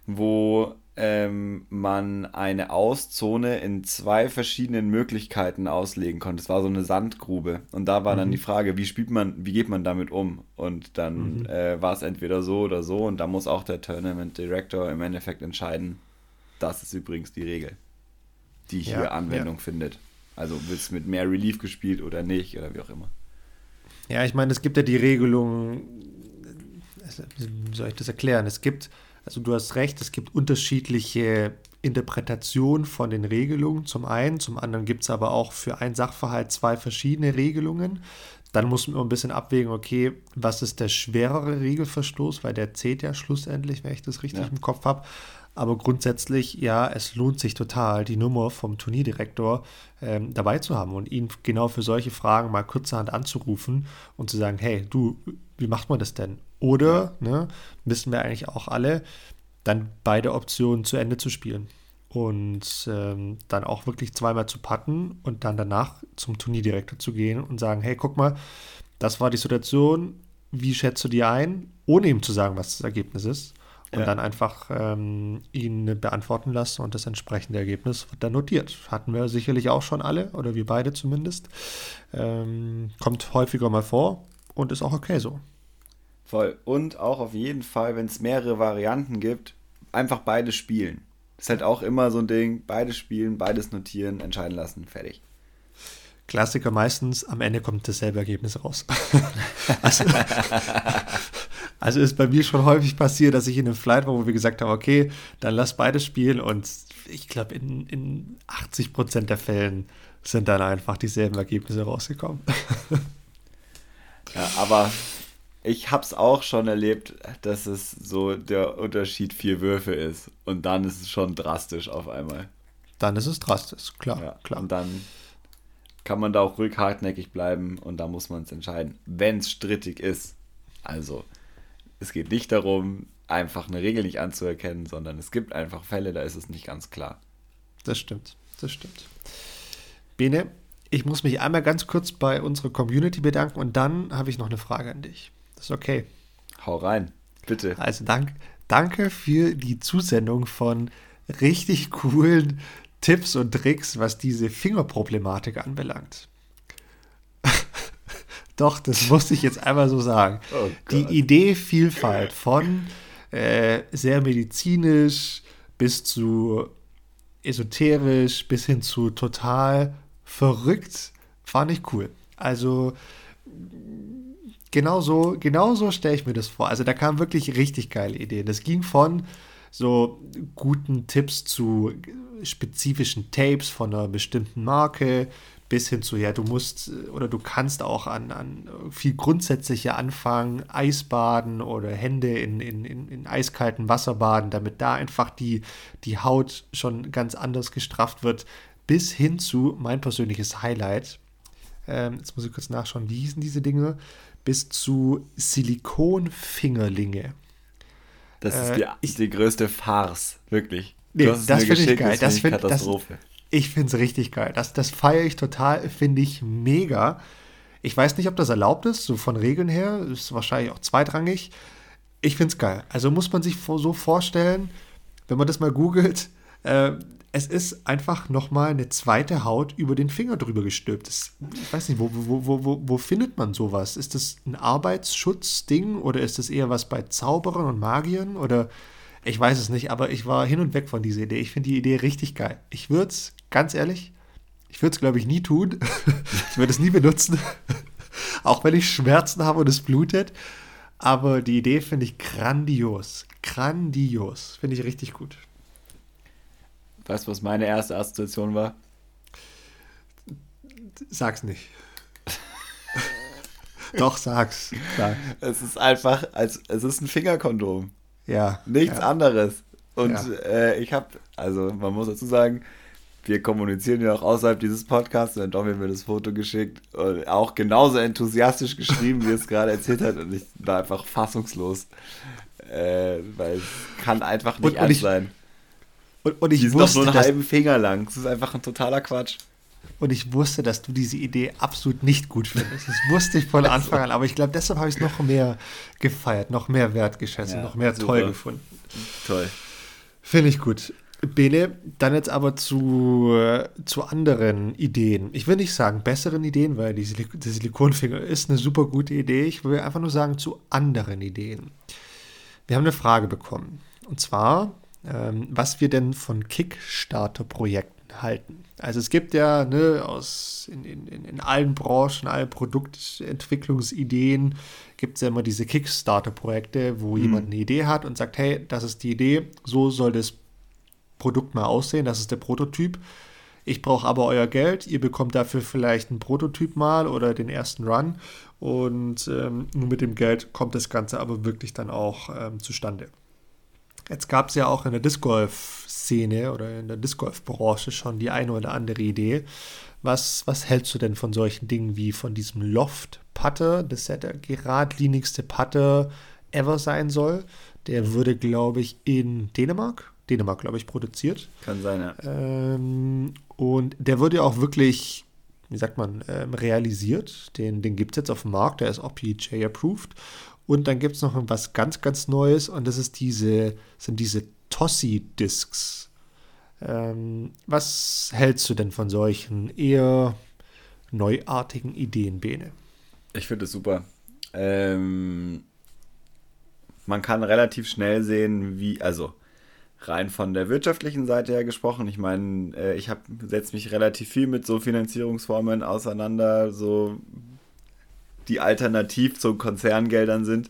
wo ähm, man eine Auszone in zwei verschiedenen Möglichkeiten auslegen konnte. Es war so eine Sandgrube. Und da war mhm. dann die Frage, wie spielt man, wie geht man damit um? Und dann mhm. äh, war es entweder so oder so. Und da muss auch der Tournament Director im Endeffekt entscheiden, das ist übrigens die Regel, die hier ja, Anwendung ja. findet. Also wird es mit mehr Relief gespielt oder nicht oder wie auch immer. Ja, ich meine, es gibt ja die Regelung, wie soll ich das erklären? Es gibt also du hast recht, es gibt unterschiedliche Interpretationen von den Regelungen zum einen, zum anderen gibt es aber auch für einen Sachverhalt zwei verschiedene Regelungen. Dann muss man ein bisschen abwägen, okay, was ist der schwerere Regelverstoß, weil der zählt ja schlussendlich, wenn ich das richtig ja. im Kopf habe. Aber grundsätzlich, ja, es lohnt sich total, die Nummer vom Turnierdirektor ähm, dabei zu haben und ihn genau für solche Fragen mal kurzerhand anzurufen und zu sagen, hey, du, wie macht man das denn? Oder, ne, wissen wir eigentlich auch alle, dann beide Optionen zu Ende zu spielen. Und ähm, dann auch wirklich zweimal zu putten und dann danach zum Turnierdirektor zu gehen und sagen, hey, guck mal, das war die Situation, wie schätzt du die ein, ohne ihm zu sagen, was das Ergebnis ist. Und ja. dann einfach ähm, ihn beantworten lassen und das entsprechende Ergebnis wird dann notiert. Hatten wir sicherlich auch schon alle, oder wir beide zumindest. Ähm, kommt häufiger mal vor und ist auch okay so. Voll. Und auch auf jeden Fall, wenn es mehrere Varianten gibt, einfach beide spielen. ist halt auch immer so ein Ding, beide spielen, beides notieren, entscheiden lassen, fertig. Klassiker meistens, am Ende kommt dasselbe Ergebnis raus. also, also, ist bei mir schon häufig passiert, dass ich in einem Flight war, wo wir gesagt haben, okay, dann lass beide spielen und ich glaube, in, in 80 Prozent der Fällen sind dann einfach dieselben Ergebnisse rausgekommen. ja, aber ich habe es auch schon erlebt, dass es so der Unterschied vier Würfe ist. Und dann ist es schon drastisch auf einmal. Dann ist es drastisch, klar. Ja, klar. Und dann kann man da auch ruhig hartnäckig bleiben und da muss man es entscheiden, wenn es strittig ist. Also, es geht nicht darum, einfach eine Regel nicht anzuerkennen, sondern es gibt einfach Fälle, da ist es nicht ganz klar. Das stimmt, das stimmt. Bene, ich muss mich einmal ganz kurz bei unserer Community bedanken und dann habe ich noch eine Frage an dich. Das ist okay. Hau rein, bitte. Also dank, danke für die Zusendung von richtig coolen Tipps und Tricks, was diese Fingerproblematik anbelangt. Doch, das muss ich jetzt einmal so sagen. Oh die Idee Vielfalt von äh, sehr medizinisch bis zu esoterisch bis hin zu total verrückt fand ich cool. Also Genau so, genau so stelle ich mir das vor. Also da kamen wirklich richtig geile Ideen. Das ging von so guten Tipps zu spezifischen Tapes von einer bestimmten Marke bis hin zu, ja, du musst oder du kannst auch an, an viel grundsätzlicher anfangen, Eisbaden oder Hände in, in, in, in eiskaltem Wasser baden, damit da einfach die, die Haut schon ganz anders gestrafft wird, bis hin zu mein persönliches Highlight. Ähm, jetzt muss ich kurz nachschauen, wie hießen diese Dinge? Bis zu Silikonfingerlinge. Das ist die, äh, ich, die größte Farce, wirklich. Nee, das finde ich geil. Das finde Katastrophe. Das, ich finde es richtig geil. Das, das feiere ich total, finde ich mega. Ich weiß nicht, ob das erlaubt ist, so von Regeln her. Ist wahrscheinlich auch zweitrangig. Ich finde es geil. Also muss man sich so vorstellen, wenn man das mal googelt, äh, es ist einfach nochmal eine zweite Haut über den Finger drüber gestülpt. Das, ich weiß nicht, wo, wo, wo, wo, findet man sowas? Ist das ein Arbeitsschutzding oder ist das eher was bei Zauberern und Magiern? Oder ich weiß es nicht, aber ich war hin und weg von dieser Idee. Ich finde die Idee richtig geil. Ich würde es, ganz ehrlich, ich würde es, glaube ich, nie tun. ich würde es nie benutzen. Auch wenn ich Schmerzen habe und es blutet. Aber die Idee finde ich grandios. Grandios. Finde ich richtig gut. Weißt du, was meine erste Assoziation war? Sag's nicht. Doch, sag's. Sag. Es ist einfach, als, es ist ein Fingerkondom. Ja. Nichts ja. anderes. Und ja. äh, ich habe, also man muss dazu sagen, wir kommunizieren ja auch außerhalb dieses Podcasts und dann Domi mir das Foto geschickt und auch genauso enthusiastisch geschrieben, wie es gerade erzählt hat und ich war einfach fassungslos, äh, weil es kann einfach nicht und, und ich, sein. Und, und ich Die wusste, doch nur einen halben Finger lang. Das ist einfach ein totaler Quatsch. Und ich wusste, dass du diese Idee absolut nicht gut findest. Das wusste ich von Anfang an. Aber ich glaube, deshalb habe ich es noch mehr gefeiert, noch mehr wertgeschätzt, ja, noch mehr super. toll gefunden. Toll. Finde ich gut. Bene, dann jetzt aber zu, zu anderen Ideen. Ich will nicht sagen besseren Ideen, weil die, Silik der Silikonfinger ist eine super gute Idee. Ich will einfach nur sagen zu anderen Ideen. Wir haben eine Frage bekommen. Und zwar, was wir denn von Kickstarter-Projekten halten. Also es gibt ja ne, aus, in, in, in allen Branchen, allen Produktentwicklungsideen, gibt es ja immer diese Kickstarter-Projekte, wo mhm. jemand eine Idee hat und sagt, hey, das ist die Idee, so soll das Produkt mal aussehen, das ist der Prototyp. Ich brauche aber euer Geld, ihr bekommt dafür vielleicht einen Prototyp mal oder den ersten Run und ähm, nur mit dem Geld kommt das Ganze aber wirklich dann auch ähm, zustande. Jetzt gab es ja auch in der Disc Golf-Szene oder in der Disc Golf-Branche schon die eine oder andere Idee. Was, was hältst du denn von solchen Dingen wie von diesem Loft-Putter, das ja der geradlinigste Putter ever sein soll? Der würde, glaube ich, in Dänemark Dänemark, glaube ich, produziert. Kann sein, ja. Ähm, und der wurde ja auch wirklich, wie sagt man, ähm, realisiert. Den, den gibt es jetzt auf dem Markt, der ist auch PGA approved. Und dann gibt es noch was ganz, ganz Neues und das ist diese, sind diese Tossi-Discs. Ähm, was hältst du denn von solchen eher neuartigen Ideen, Bene? Ich finde es super. Ähm, man kann relativ schnell sehen, wie, also rein von der wirtschaftlichen Seite her gesprochen, ich meine, äh, ich setze mich relativ viel mit so Finanzierungsformen auseinander, so die alternativ zu Konzerngeldern sind.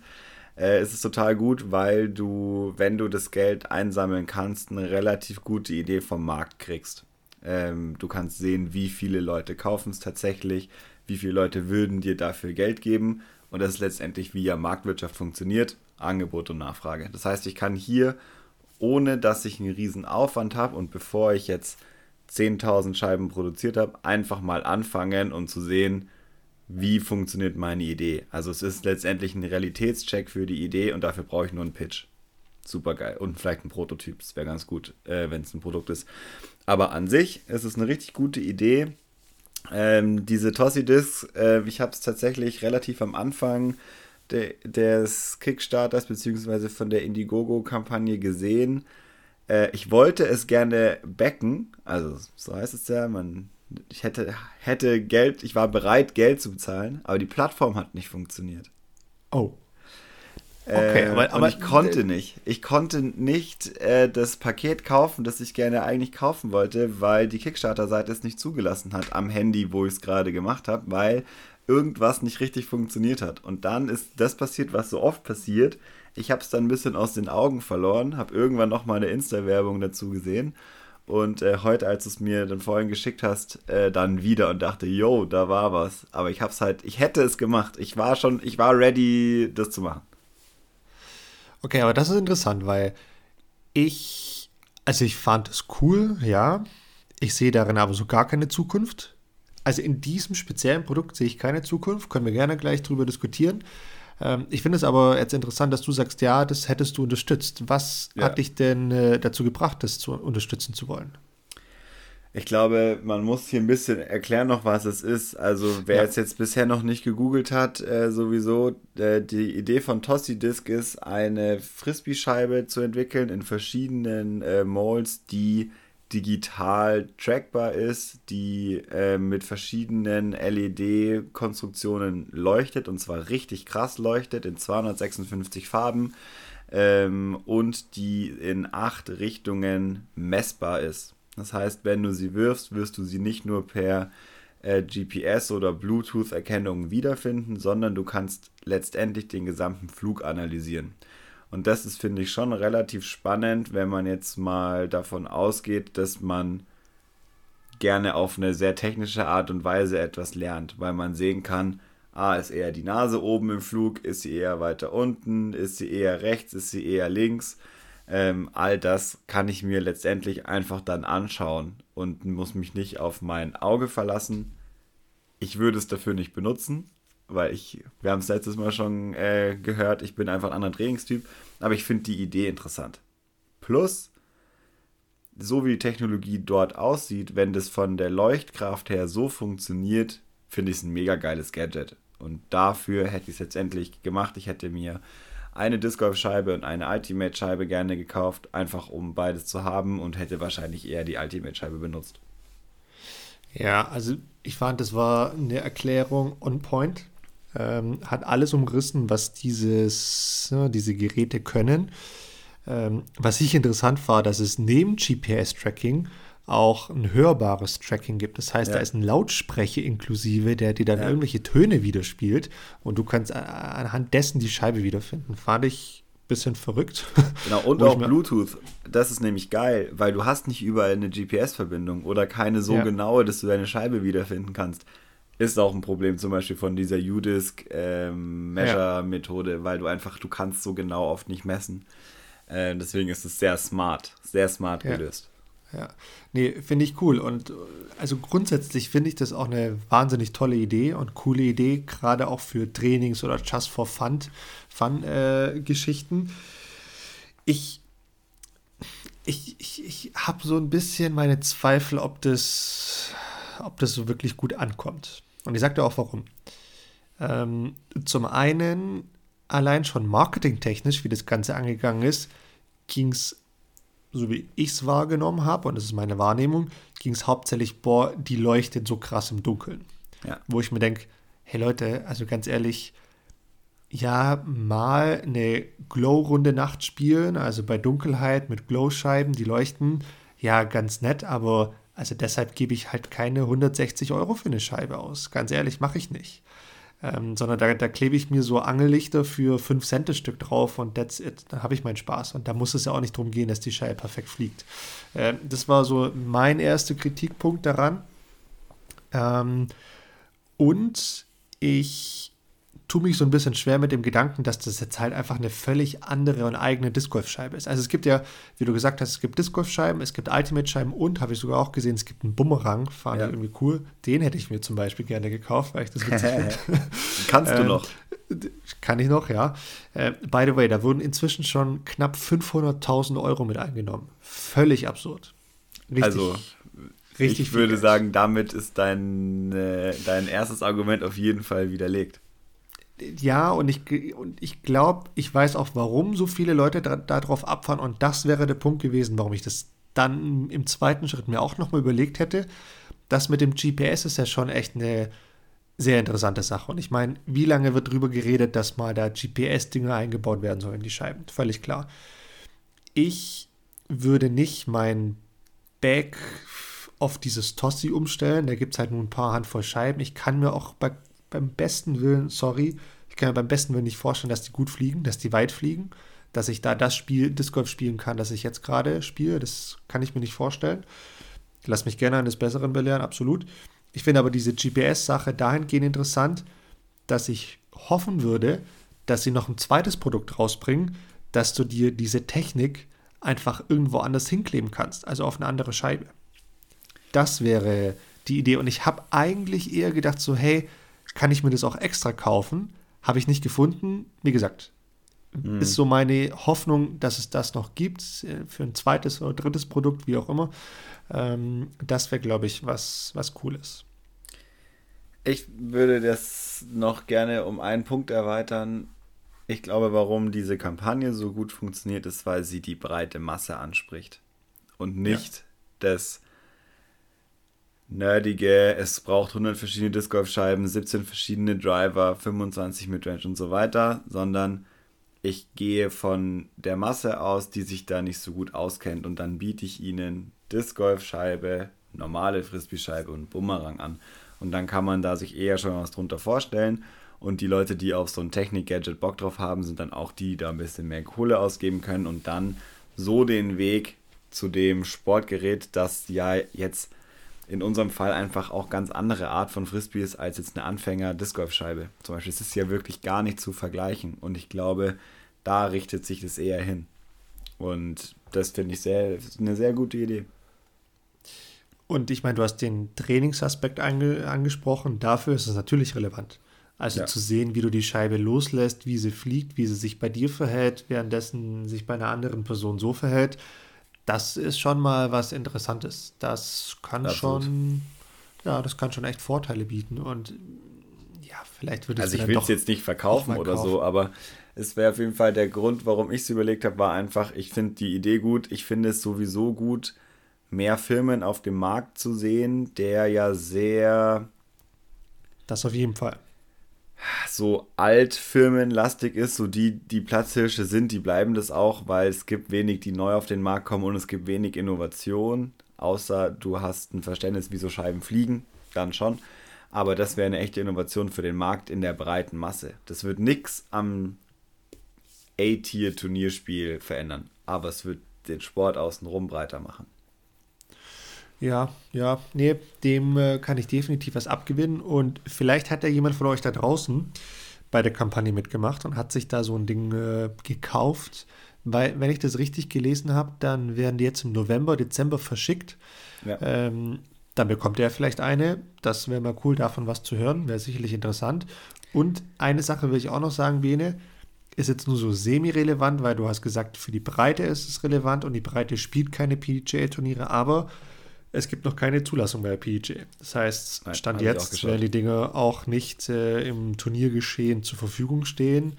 Äh, ist es total gut, weil du, wenn du das Geld einsammeln kannst, eine relativ gute Idee vom Markt kriegst. Ähm, du kannst sehen, wie viele Leute kaufen es tatsächlich, wie viele Leute würden dir dafür Geld geben. Und das ist letztendlich, wie ja Marktwirtschaft funktioniert, Angebot und Nachfrage. Das heißt, ich kann hier ohne dass ich einen riesen Aufwand habe und bevor ich jetzt 10.000 Scheiben produziert habe, einfach mal anfangen und zu sehen, wie funktioniert meine Idee. Also es ist letztendlich ein Realitätscheck für die Idee und dafür brauche ich nur einen Pitch. Super geil. Und vielleicht ein Prototyp. Das wäre ganz gut, äh, wenn es ein Produkt ist. Aber an sich ist es eine richtig gute Idee. Ähm, diese Tossi-Discs, äh, ich habe es tatsächlich relativ am Anfang de, des Kickstarters beziehungsweise von der Indiegogo-Kampagne gesehen. Äh, ich wollte es gerne backen, also so heißt es ja, man, ich hätte, hätte Geld, ich war bereit, Geld zu bezahlen, aber die Plattform hat nicht funktioniert. Oh. Okay, äh, aber, aber ich konnte nicht. Ich konnte nicht äh, das Paket kaufen, das ich gerne eigentlich kaufen wollte, weil die Kickstarter-Seite es nicht zugelassen hat am Handy, wo ich es gerade gemacht habe, weil irgendwas nicht richtig funktioniert hat. Und dann ist das passiert, was so oft passiert. Ich habe es dann ein bisschen aus den Augen verloren, habe irgendwann noch mal eine Insta-Werbung dazu gesehen und äh, heute, als du es mir dann vorhin geschickt hast, äh, dann wieder und dachte, yo, da war was. Aber ich habe es halt, ich hätte es gemacht. Ich war schon, ich war ready, das zu machen. Okay, aber das ist interessant, weil ich, also ich fand es cool, ja. Ich sehe darin aber so gar keine Zukunft also in diesem speziellen Produkt sehe ich keine Zukunft, können wir gerne gleich drüber diskutieren. Ähm, ich finde es aber jetzt interessant, dass du sagst, ja, das hättest du unterstützt. Was ja. hat dich denn äh, dazu gebracht, das zu unterstützen zu wollen? Ich glaube, man muss hier ein bisschen erklären noch, was es ist. Also wer ja. es jetzt bisher noch nicht gegoogelt hat, äh, sowieso, äh, die Idee von Tossi Disc ist, eine Frisbee-Scheibe zu entwickeln in verschiedenen äh, Molds, die digital trackbar ist, die äh, mit verschiedenen LED-Konstruktionen leuchtet und zwar richtig krass leuchtet in 256 Farben ähm, und die in acht Richtungen messbar ist. Das heißt, wenn du sie wirfst, wirst du sie nicht nur per äh, GPS- oder Bluetooth-Erkennung wiederfinden, sondern du kannst letztendlich den gesamten Flug analysieren. Und das ist, finde ich, schon relativ spannend, wenn man jetzt mal davon ausgeht, dass man gerne auf eine sehr technische Art und Weise etwas lernt, weil man sehen kann, ah, ist eher die Nase oben im Flug, ist sie eher weiter unten, ist sie eher rechts, ist sie eher links. Ähm, all das kann ich mir letztendlich einfach dann anschauen und muss mich nicht auf mein Auge verlassen. Ich würde es dafür nicht benutzen, weil ich, wir haben es letztes Mal schon äh, gehört, ich bin einfach ein anderer Trainingstyp, aber ich finde die Idee interessant. Plus, so wie die Technologie dort aussieht, wenn das von der Leuchtkraft her so funktioniert, finde ich es ein mega geiles Gadget. Und dafür hätte ich es letztendlich gemacht. Ich hätte mir eine Disc Golf Scheibe und eine Ultimate Scheibe gerne gekauft, einfach um beides zu haben und hätte wahrscheinlich eher die Ultimate Scheibe benutzt. Ja, also ich fand, das war eine Erklärung on point. Ähm, hat alles umrissen, was dieses, ja, diese Geräte können. Ähm, was ich interessant war, dass es neben GPS-Tracking auch ein hörbares Tracking gibt. Das heißt, ja. da ist ein Lautsprecher inklusive, der dir dann ja. irgendwelche Töne widerspielt und du kannst anhand dessen die Scheibe wiederfinden. Fand ich ein bisschen verrückt. Genau, und auch Bluetooth. Das ist nämlich geil, weil du hast nicht überall eine GPS-Verbindung oder keine so ja. genaue, dass du deine Scheibe wiederfinden kannst. Ist auch ein Problem zum Beispiel von dieser U-Disc ähm, Measure-Methode, weil du einfach, du kannst so genau oft nicht messen. Äh, deswegen ist es sehr smart, sehr smart gelöst. Ja, nee, finde ich cool. Und also grundsätzlich finde ich das auch eine wahnsinnig tolle Idee und coole Idee, gerade auch für Trainings oder Just for Fun, Fun äh, Geschichten. Ich, ich, ich, ich habe so ein bisschen meine Zweifel, ob das, ob das so wirklich gut ankommt. Und ich sagte auch warum. Ähm, zum einen, allein schon marketingtechnisch, wie das Ganze angegangen ist, ging es so wie ich es wahrgenommen habe, und das ist meine Wahrnehmung, ging es hauptsächlich, boah, die leuchtet so krass im Dunkeln. Ja. Wo ich mir denke, hey Leute, also ganz ehrlich, ja, mal eine Glow-runde Nacht spielen, also bei Dunkelheit mit Glow-Scheiben, die leuchten, ja, ganz nett, aber also deshalb gebe ich halt keine 160 Euro für eine Scheibe aus. Ganz ehrlich, mache ich nicht. Ähm, sondern da, da klebe ich mir so Angellichter für 5 Cent das Stück drauf und that's it. Dann habe ich meinen Spaß. Und da muss es ja auch nicht darum gehen, dass die Scheibe perfekt fliegt. Ähm, das war so mein erster Kritikpunkt daran. Ähm, und ich tue mich so ein bisschen schwer mit dem Gedanken, dass das jetzt halt einfach eine völlig andere und eigene Disc Golf Scheibe ist. Also es gibt ja, wie du gesagt hast, es gibt Disc Golf Scheiben, es gibt Ultimate Scheiben und habe ich sogar auch gesehen, es gibt einen Bumerang, fand ja. ich irgendwie cool. Den hätte ich mir zum Beispiel gerne gekauft, weil ich das witzig finde. Kannst du ähm, noch? Kann ich noch, ja. Äh, by the way, da wurden inzwischen schon knapp 500.000 Euro mit eingenommen. Völlig absurd. Richtig. Also Richtig ich würde sagen, damit ist dein, äh, dein erstes Argument auf jeden Fall widerlegt ja, und ich, und ich glaube, ich weiß auch, warum so viele Leute darauf da abfahren. Und das wäre der Punkt gewesen, warum ich das dann im zweiten Schritt mir auch nochmal überlegt hätte. Das mit dem GPS ist ja schon echt eine sehr interessante Sache. Und ich meine, wie lange wird darüber geredet, dass mal da GPS-Dinge eingebaut werden sollen in die Scheiben? Völlig klar. Ich würde nicht mein Bag auf dieses Tossi umstellen. Da gibt es halt nur ein paar Handvoll Scheiben. Ich kann mir auch bei beim besten Willen, sorry, ich kann mir beim besten Willen nicht vorstellen, dass die gut fliegen, dass die weit fliegen, dass ich da das Spiel, Disc Golf spielen kann, das ich jetzt gerade spiele. Das kann ich mir nicht vorstellen. Ich lasse mich gerne eines Besseren belehren, absolut. Ich finde aber diese GPS-Sache dahingehend interessant, dass ich hoffen würde, dass sie noch ein zweites Produkt rausbringen, dass du dir diese Technik einfach irgendwo anders hinkleben kannst, also auf eine andere Scheibe. Das wäre die Idee. Und ich habe eigentlich eher gedacht, so, hey, kann ich mir das auch extra kaufen? Habe ich nicht gefunden. Wie gesagt, mhm. ist so meine Hoffnung, dass es das noch gibt äh, für ein zweites oder drittes Produkt, wie auch immer. Ähm, das wäre, glaube ich, was, was cool ist. Ich würde das noch gerne um einen Punkt erweitern. Ich glaube, warum diese Kampagne so gut funktioniert, ist, weil sie die breite Masse anspricht und nicht ja. das nerdige, es braucht 100 verschiedene Disc Golf Scheiben, 17 verschiedene Driver, 25 Midrange und so weiter, sondern ich gehe von der Masse aus, die sich da nicht so gut auskennt und dann biete ich ihnen Disc Golf Scheibe normale Frisbee-Scheibe und Bumerang an. Und dann kann man da sich eher schon was drunter vorstellen. Und die Leute, die auf so ein Technik-Gadget Bock drauf haben, sind dann auch die, die da ein bisschen mehr Kohle ausgeben können und dann so den Weg zu dem Sportgerät, das ja jetzt in unserem Fall einfach auch ganz andere Art von Frisbee ist als jetzt eine Anfänger-Disc-Golf-Scheibe. Zum Beispiel, es ist ja wirklich gar nicht zu vergleichen. Und ich glaube, da richtet sich das eher hin. Und das finde ich sehr, eine sehr gute Idee. Und ich meine, du hast den Trainingsaspekt ange angesprochen. Dafür ist es natürlich relevant. Also ja. zu sehen, wie du die Scheibe loslässt, wie sie fliegt, wie sie sich bei dir verhält, währenddessen sich bei einer anderen Person so verhält. Das ist schon mal was Interessantes. Das kann Absolut. schon, ja, das kann schon echt Vorteile bieten. Und ja, vielleicht würde es Also ich will es jetzt nicht verkaufen oder kaufen. so, aber es wäre auf jeden Fall der Grund, warum ich es überlegt habe, war einfach, ich finde die Idee gut. Ich finde es sowieso gut, mehr Filmen auf dem Markt zu sehen, der ja sehr. Das auf jeden Fall. So altfirmenlastig ist, so die, die Platzhirsche sind, die bleiben das auch, weil es gibt wenig, die neu auf den Markt kommen und es gibt wenig Innovation, außer du hast ein Verständnis, wie so Scheiben fliegen, dann schon. Aber das wäre eine echte Innovation für den Markt in der breiten Masse. Das wird nichts am A-Tier-Turnierspiel verändern, aber es wird den Sport außenrum breiter machen. Ja, ja, nee, dem äh, kann ich definitiv was abgewinnen. Und vielleicht hat ja jemand von euch da draußen bei der Kampagne mitgemacht und hat sich da so ein Ding äh, gekauft. Weil, wenn ich das richtig gelesen habe, dann werden die jetzt im November, Dezember verschickt. Ja. Ähm, dann bekommt er vielleicht eine. Das wäre mal cool, davon was zu hören. Wäre sicherlich interessant. Und eine Sache will ich auch noch sagen, Bene ist jetzt nur so semi-relevant, weil du hast gesagt, für die Breite ist es relevant und die Breite spielt keine PGA-Turniere, aber es gibt noch keine Zulassung bei der PGA. Das heißt, Nein, Stand jetzt werden die Dinge auch nicht äh, im Turniergeschehen zur Verfügung stehen.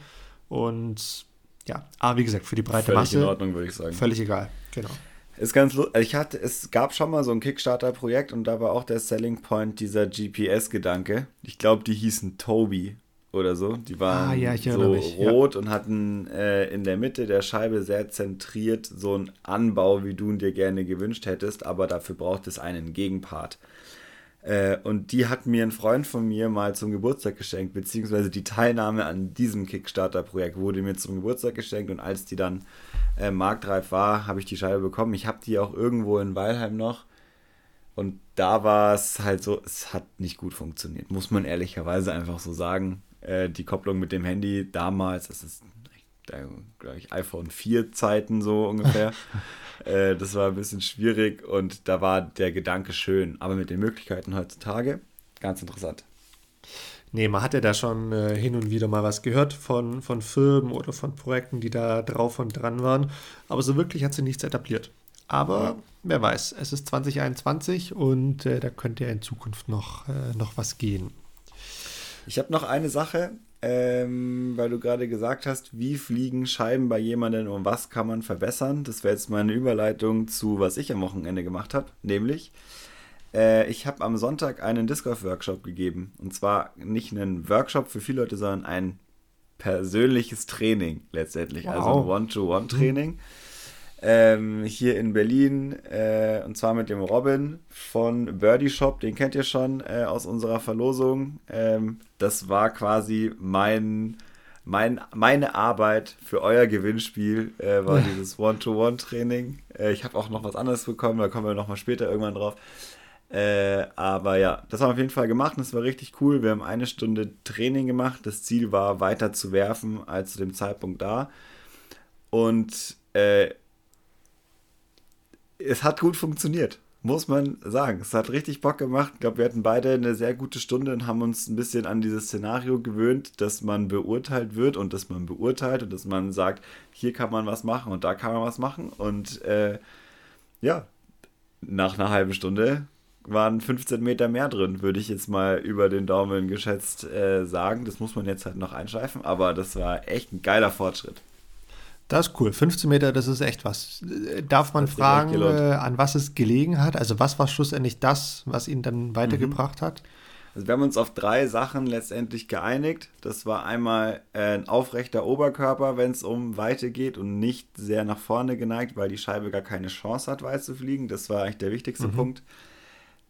Und ja, aber wie gesagt, für die breite völlig Masse. in Ordnung, würde ich sagen. Völlig egal, genau. Ist ganz ich hatte, es gab schon mal so ein Kickstarter-Projekt und da war auch der Selling Point dieser GPS-Gedanke. Ich glaube, die hießen Toby oder so. Die waren ah, ja, so mich. rot ja. und hatten äh, in der Mitte der Scheibe sehr zentriert so einen Anbau, wie du ihn dir gerne gewünscht hättest, aber dafür braucht es einen Gegenpart. Äh, und die hat mir ein Freund von mir mal zum Geburtstag geschenkt, beziehungsweise die Teilnahme an diesem Kickstarter-Projekt wurde mir zum Geburtstag geschenkt und als die dann äh, marktreif war, habe ich die Scheibe bekommen. Ich habe die auch irgendwo in Weilheim noch. Und da war es halt so, es hat nicht gut funktioniert, muss man ehrlicherweise einfach so sagen. Äh, die Kopplung mit dem Handy damals, das ist, glaube ich, iPhone 4 Zeiten so ungefähr. äh, das war ein bisschen schwierig und da war der Gedanke schön. Aber mit den Möglichkeiten heutzutage, ganz interessant. Nee, man hat ja da schon äh, hin und wieder mal was gehört von, von Firmen oder von Projekten, die da drauf und dran waren. Aber so wirklich hat sie nichts etabliert. Aber wer weiß, es ist 2021 und äh, da könnte ja in Zukunft noch, äh, noch was gehen. Ich habe noch eine Sache, ähm, weil du gerade gesagt hast, wie fliegen Scheiben bei jemandem und was kann man verbessern. Das wäre jetzt meine Überleitung zu, was ich am Wochenende gemacht habe, nämlich äh, ich habe am Sonntag einen Disc Golf Workshop gegeben und zwar nicht einen Workshop für viele Leute, sondern ein persönliches Training letztendlich, wow. also ein One-to-One-Training. Mhm ähm, hier in Berlin äh, und zwar mit dem Robin von Birdie Shop, den kennt ihr schon äh, aus unserer Verlosung. Ähm, das war quasi mein, mein, meine Arbeit für euer Gewinnspiel, äh, war dieses One-to-One-Training. Äh, ich habe auch noch was anderes bekommen, da kommen wir nochmal später irgendwann drauf. Äh, aber ja, das haben wir auf jeden Fall gemacht und es war richtig cool. Wir haben eine Stunde Training gemacht. Das Ziel war, weiter zu werfen als zu dem Zeitpunkt da. Und äh, es hat gut funktioniert, muss man sagen. Es hat richtig Bock gemacht. Ich glaube, wir hatten beide eine sehr gute Stunde und haben uns ein bisschen an dieses Szenario gewöhnt, dass man beurteilt wird und dass man beurteilt und dass man sagt, hier kann man was machen und da kann man was machen. Und äh, ja, nach einer halben Stunde waren 15 Meter mehr drin, würde ich jetzt mal über den Daumen geschätzt äh, sagen. Das muss man jetzt halt noch einschleifen, aber das war echt ein geiler Fortschritt. Das ist cool. 15 Meter, das ist echt was. Darf man fragen, äh, an was es gelegen hat? Also was war schlussendlich das, was ihn dann weitergebracht mhm. hat? Also wir haben uns auf drei Sachen letztendlich geeinigt. Das war einmal äh, ein aufrechter Oberkörper, wenn es um Weite geht und nicht sehr nach vorne geneigt, weil die Scheibe gar keine Chance hat, weit zu fliegen. Das war eigentlich der wichtigste mhm. Punkt.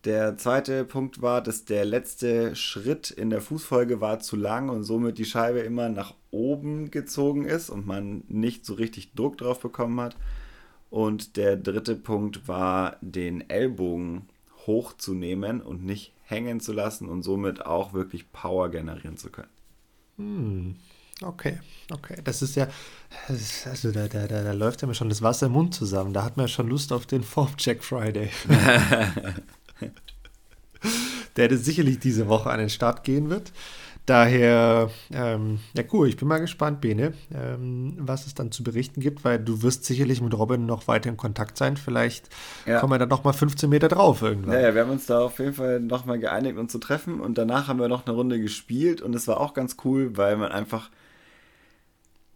Der zweite Punkt war, dass der letzte Schritt in der Fußfolge war zu lang und somit die Scheibe immer nach oben gezogen ist und man nicht so richtig Druck drauf bekommen hat. Und der dritte Punkt war, den Ellbogen hochzunehmen und nicht hängen zu lassen und somit auch wirklich Power generieren zu können. Hm. Okay, okay. Das ist ja, also da, da, da, da läuft ja mir schon das Wasser im Mund zusammen. Da hat man ja schon Lust auf den Form Jack Friday. Der sicherlich diese Woche an den Start gehen wird. Daher, ähm, ja cool, ich bin mal gespannt, Bene, ähm, was es dann zu berichten gibt, weil du wirst sicherlich mit Robin noch weiter in Kontakt sein. Vielleicht ja. kommen wir dann noch mal 15 Meter drauf irgendwann. Ja, ja, wir haben uns da auf jeden Fall noch mal geeinigt, uns zu treffen und danach haben wir noch eine Runde gespielt und es war auch ganz cool, weil man einfach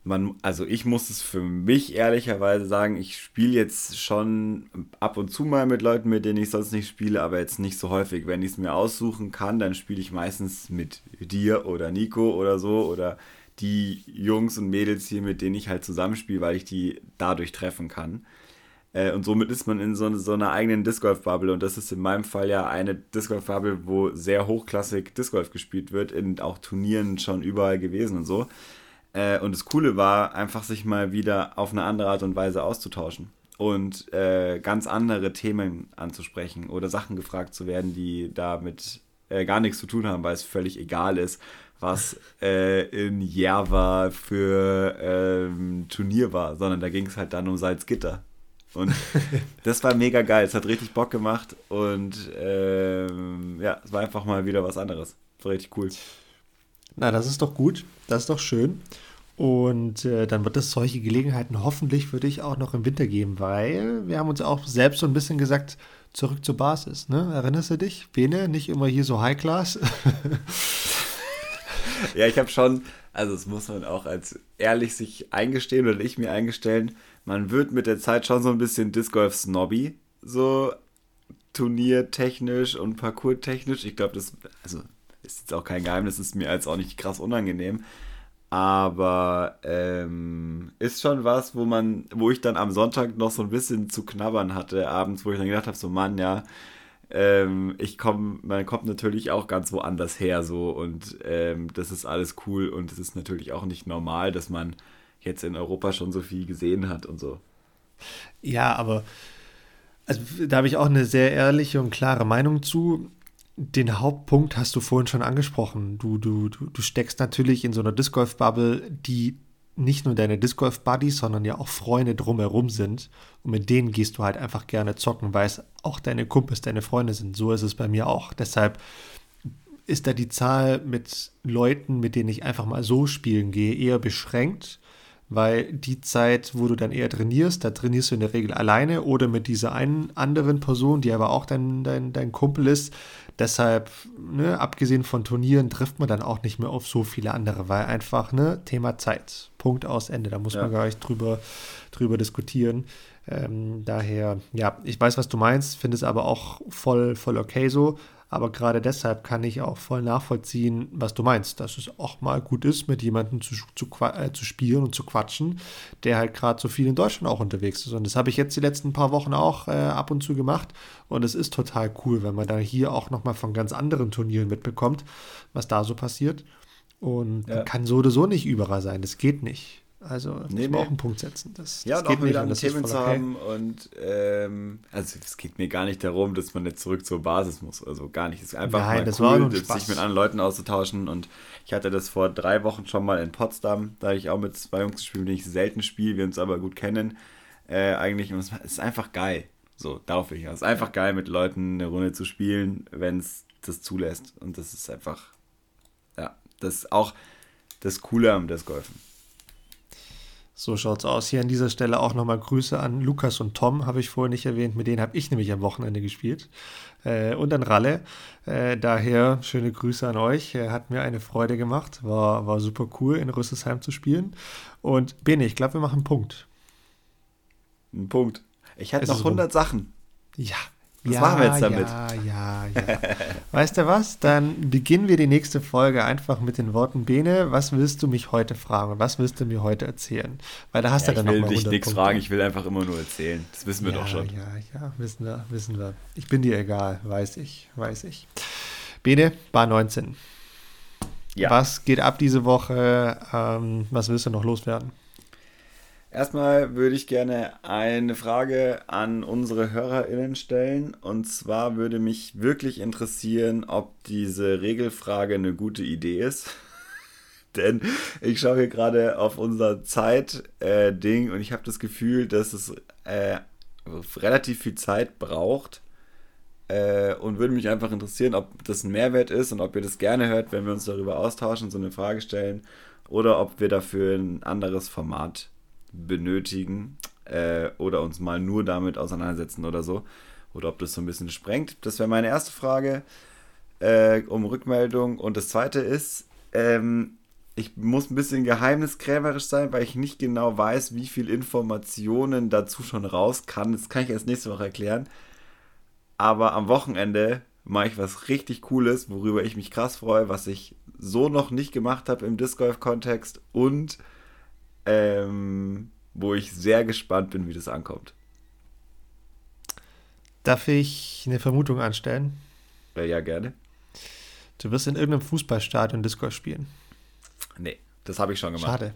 man, also ich muss es für mich ehrlicherweise sagen, ich spiele jetzt schon ab und zu mal mit Leuten, mit denen ich sonst nicht spiele, aber jetzt nicht so häufig. Wenn ich es mir aussuchen kann, dann spiele ich meistens mit dir oder Nico oder so oder die Jungs und Mädels hier, mit denen ich halt zusammenspiele, weil ich die dadurch treffen kann. Äh, und somit ist man in so, so einer eigenen Disc Golf Bubble und das ist in meinem Fall ja eine Disc Golf Bubble, wo sehr hochklassig Disc Golf gespielt wird, in auch Turnieren schon überall gewesen und so. Äh, und das Coole war, einfach sich mal wieder auf eine andere Art und Weise auszutauschen und äh, ganz andere Themen anzusprechen oder Sachen gefragt zu werden, die damit äh, gar nichts zu tun haben, weil es völlig egal ist, was äh, in Järva für ähm, Turnier war, sondern da ging es halt dann um Salzgitter. Und das war mega geil. Es hat richtig Bock gemacht und ähm, ja, es war einfach mal wieder was anderes. War richtig cool. Na, das ist doch gut. Das ist doch schön. Und äh, dann wird es solche Gelegenheiten hoffentlich für dich auch noch im Winter geben, weil wir haben uns auch selbst so ein bisschen gesagt, zurück zur Basis. Ne? Erinnerst du dich? Bene, nicht immer hier so High Class. ja, ich habe schon, also das muss man auch als ehrlich sich eingestehen oder ich mir eingestellen, man wird mit der Zeit schon so ein bisschen Disc Golf Snobby, so turniertechnisch und parkourtechnisch. Ich glaube, das, also ist jetzt auch kein Geheimnis, ist mir als auch nicht krass unangenehm. Aber ähm, ist schon was, wo man, wo ich dann am Sonntag noch so ein bisschen zu knabbern hatte, abends, wo ich dann gedacht habe, so Mann, ja, ähm, ich komme, man kommt natürlich auch ganz woanders her so und ähm, das ist alles cool und es ist natürlich auch nicht normal, dass man jetzt in Europa schon so viel gesehen hat und so. Ja, aber also, da habe ich auch eine sehr ehrliche und klare Meinung zu den Hauptpunkt hast du vorhin schon angesprochen. Du, du, du, du steckst natürlich in so einer Disc Golf Bubble, die nicht nur deine Disc Golf Buddies, sondern ja auch Freunde drumherum sind. Und mit denen gehst du halt einfach gerne zocken, weil es auch deine Kumpels, deine Freunde sind. So ist es bei mir auch. Deshalb ist da die Zahl mit Leuten, mit denen ich einfach mal so spielen gehe, eher beschränkt weil die Zeit, wo du dann eher trainierst, da trainierst du in der Regel alleine oder mit dieser einen anderen Person, die aber auch dein, dein, dein Kumpel ist. Deshalb, ne, abgesehen von Turnieren, trifft man dann auch nicht mehr auf so viele andere, weil einfach, ne, Thema Zeit. Punkt aus Ende. Da muss ja. man gar nicht drüber, drüber diskutieren. Ähm, daher, ja, ich weiß, was du meinst, finde es aber auch voll, voll okay so. Aber gerade deshalb kann ich auch voll nachvollziehen, was du meinst, dass es auch mal gut ist, mit jemandem zu, zu, äh, zu spielen und zu quatschen, der halt gerade so viel in Deutschland auch unterwegs ist. Und das habe ich jetzt die letzten paar Wochen auch äh, ab und zu gemacht. Und es ist total cool, wenn man da hier auch nochmal von ganz anderen Turnieren mitbekommt, was da so passiert. Und ja. man kann so oder so nicht überall sein. Das geht nicht. Also nee, nee. auch einen Punkt setzen. Das, ja, das und auch wieder an Themen zu okay. haben. Und ähm, also es geht mir gar nicht darum, dass man jetzt zurück zur Basis muss. Also gar nicht. Es ist einfach Nein, mal cool, sich mit anderen Leuten auszutauschen. Und ich hatte das vor drei Wochen schon mal in Potsdam. Da habe ich auch mit zwei Jungs gespielt, denen ich selten spiele, wir uns aber gut kennen. Äh, eigentlich. Und es ist einfach geil. So, darauf will ich. Es ist einfach geil, mit Leuten eine Runde zu spielen, wenn es das zulässt. Und das ist einfach, ja, das ist auch das Coole am Disc Golfen. So schaut's aus. Hier an dieser Stelle auch nochmal Grüße an Lukas und Tom, habe ich vorher nicht erwähnt. Mit denen habe ich nämlich am Wochenende gespielt. Äh, und an Ralle. Äh, daher schöne Grüße an euch. Äh, hat mir eine Freude gemacht. War, war super cool, in Rüsselsheim zu spielen. Und Bene, ich glaube, wir machen einen Punkt. Ein Punkt. Ich hatte noch 100 rum. Sachen. Ja, Was ja, machen wir jetzt damit? Ja, ja, ja. weißt du was? Dann beginnen wir die nächste Folge einfach mit den Worten Bene, was willst du mich heute fragen? Was willst du mir heute erzählen? Weil da hast ja, du dann noch mal Ich will dich nichts fragen, ich will einfach immer nur erzählen. Das wissen wir ja, doch schon. Ja, ja, wissen wir, wissen wir. Ich bin dir egal, weiß ich, weiß ich. Bene, Bar 19. Ja. Was geht ab diese Woche? Ähm, was willst du noch loswerden? Erstmal würde ich gerne eine Frage an unsere HörerInnen stellen. Und zwar würde mich wirklich interessieren, ob diese Regelfrage eine gute Idee ist. Denn ich schaue hier gerade auf unser Zeit-Ding äh, und ich habe das Gefühl, dass es äh, relativ viel Zeit braucht. Äh, und würde mich einfach interessieren, ob das ein Mehrwert ist und ob ihr das gerne hört, wenn wir uns darüber austauschen, so eine Frage stellen. Oder ob wir dafür ein anderes Format benötigen äh, oder uns mal nur damit auseinandersetzen oder so. Oder ob das so ein bisschen sprengt. Das wäre meine erste Frage äh, um Rückmeldung. Und das zweite ist, ähm, ich muss ein bisschen geheimniskrämerisch sein, weil ich nicht genau weiß, wie viel Informationen dazu schon raus kann. Das kann ich erst nächste Woche erklären. Aber am Wochenende mache ich was richtig Cooles, worüber ich mich krass freue, was ich so noch nicht gemacht habe im Disc Golf-Kontext und ähm, wo ich sehr gespannt bin, wie das ankommt. Darf ich eine Vermutung anstellen? Ja, gerne. Du wirst in irgendeinem Fußballstadion Discord spielen. Nee, das habe ich schon gemacht. Schade.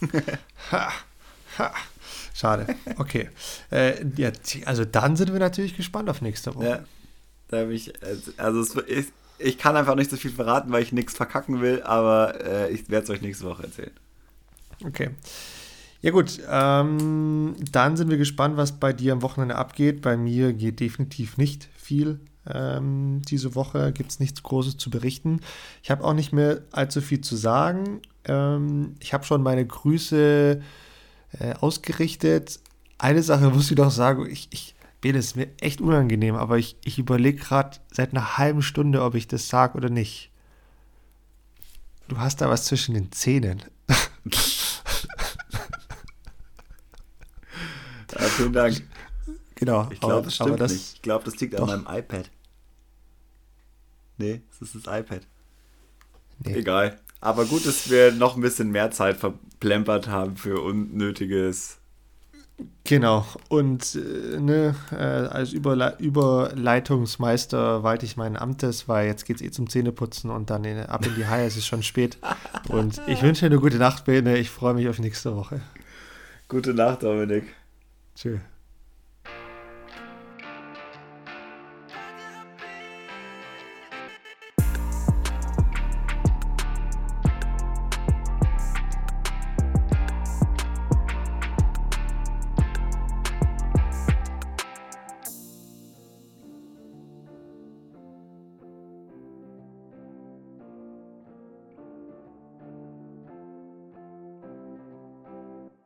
ha, ha. Schade. Okay. Äh, ja, also dann sind wir natürlich gespannt auf nächste Woche. Ja, da ich, also es, ich, ich kann einfach nicht so viel verraten, weil ich nichts verkacken will, aber äh, ich werde es euch nächste Woche erzählen. Okay. Ja gut, ähm, dann sind wir gespannt, was bei dir am Wochenende abgeht. Bei mir geht definitiv nicht viel ähm, diese Woche, gibt es nichts Großes zu berichten. Ich habe auch nicht mehr allzu viel zu sagen. Ähm, ich habe schon meine Grüße äh, ausgerichtet. Eine Sache muss ich doch sagen, ich, ich bin es mir echt unangenehm, aber ich, ich überlege gerade seit einer halben Stunde, ob ich das sage oder nicht. Du hast da was zwischen den Zähnen. Ja, vielen Dank. Genau. Ich glaube, das stimmt das, nicht. Ich glaube, das liegt doch. an meinem iPad. Nee, es ist das iPad. Nee. Egal. Aber gut, dass wir noch ein bisschen mehr Zeit verplempert haben für unnötiges. Genau. Und äh, ne, äh, als Überle Überleitungsmeister walte ich meinen Amtes, weil jetzt geht es eh zum Zähneputzen und dann in, ab in die Haie. es ist schon spät. Und ich wünsche dir eine gute Nacht, Bene. Ich freue mich auf nächste Woche. Gute Nacht, Dominik. Cheers.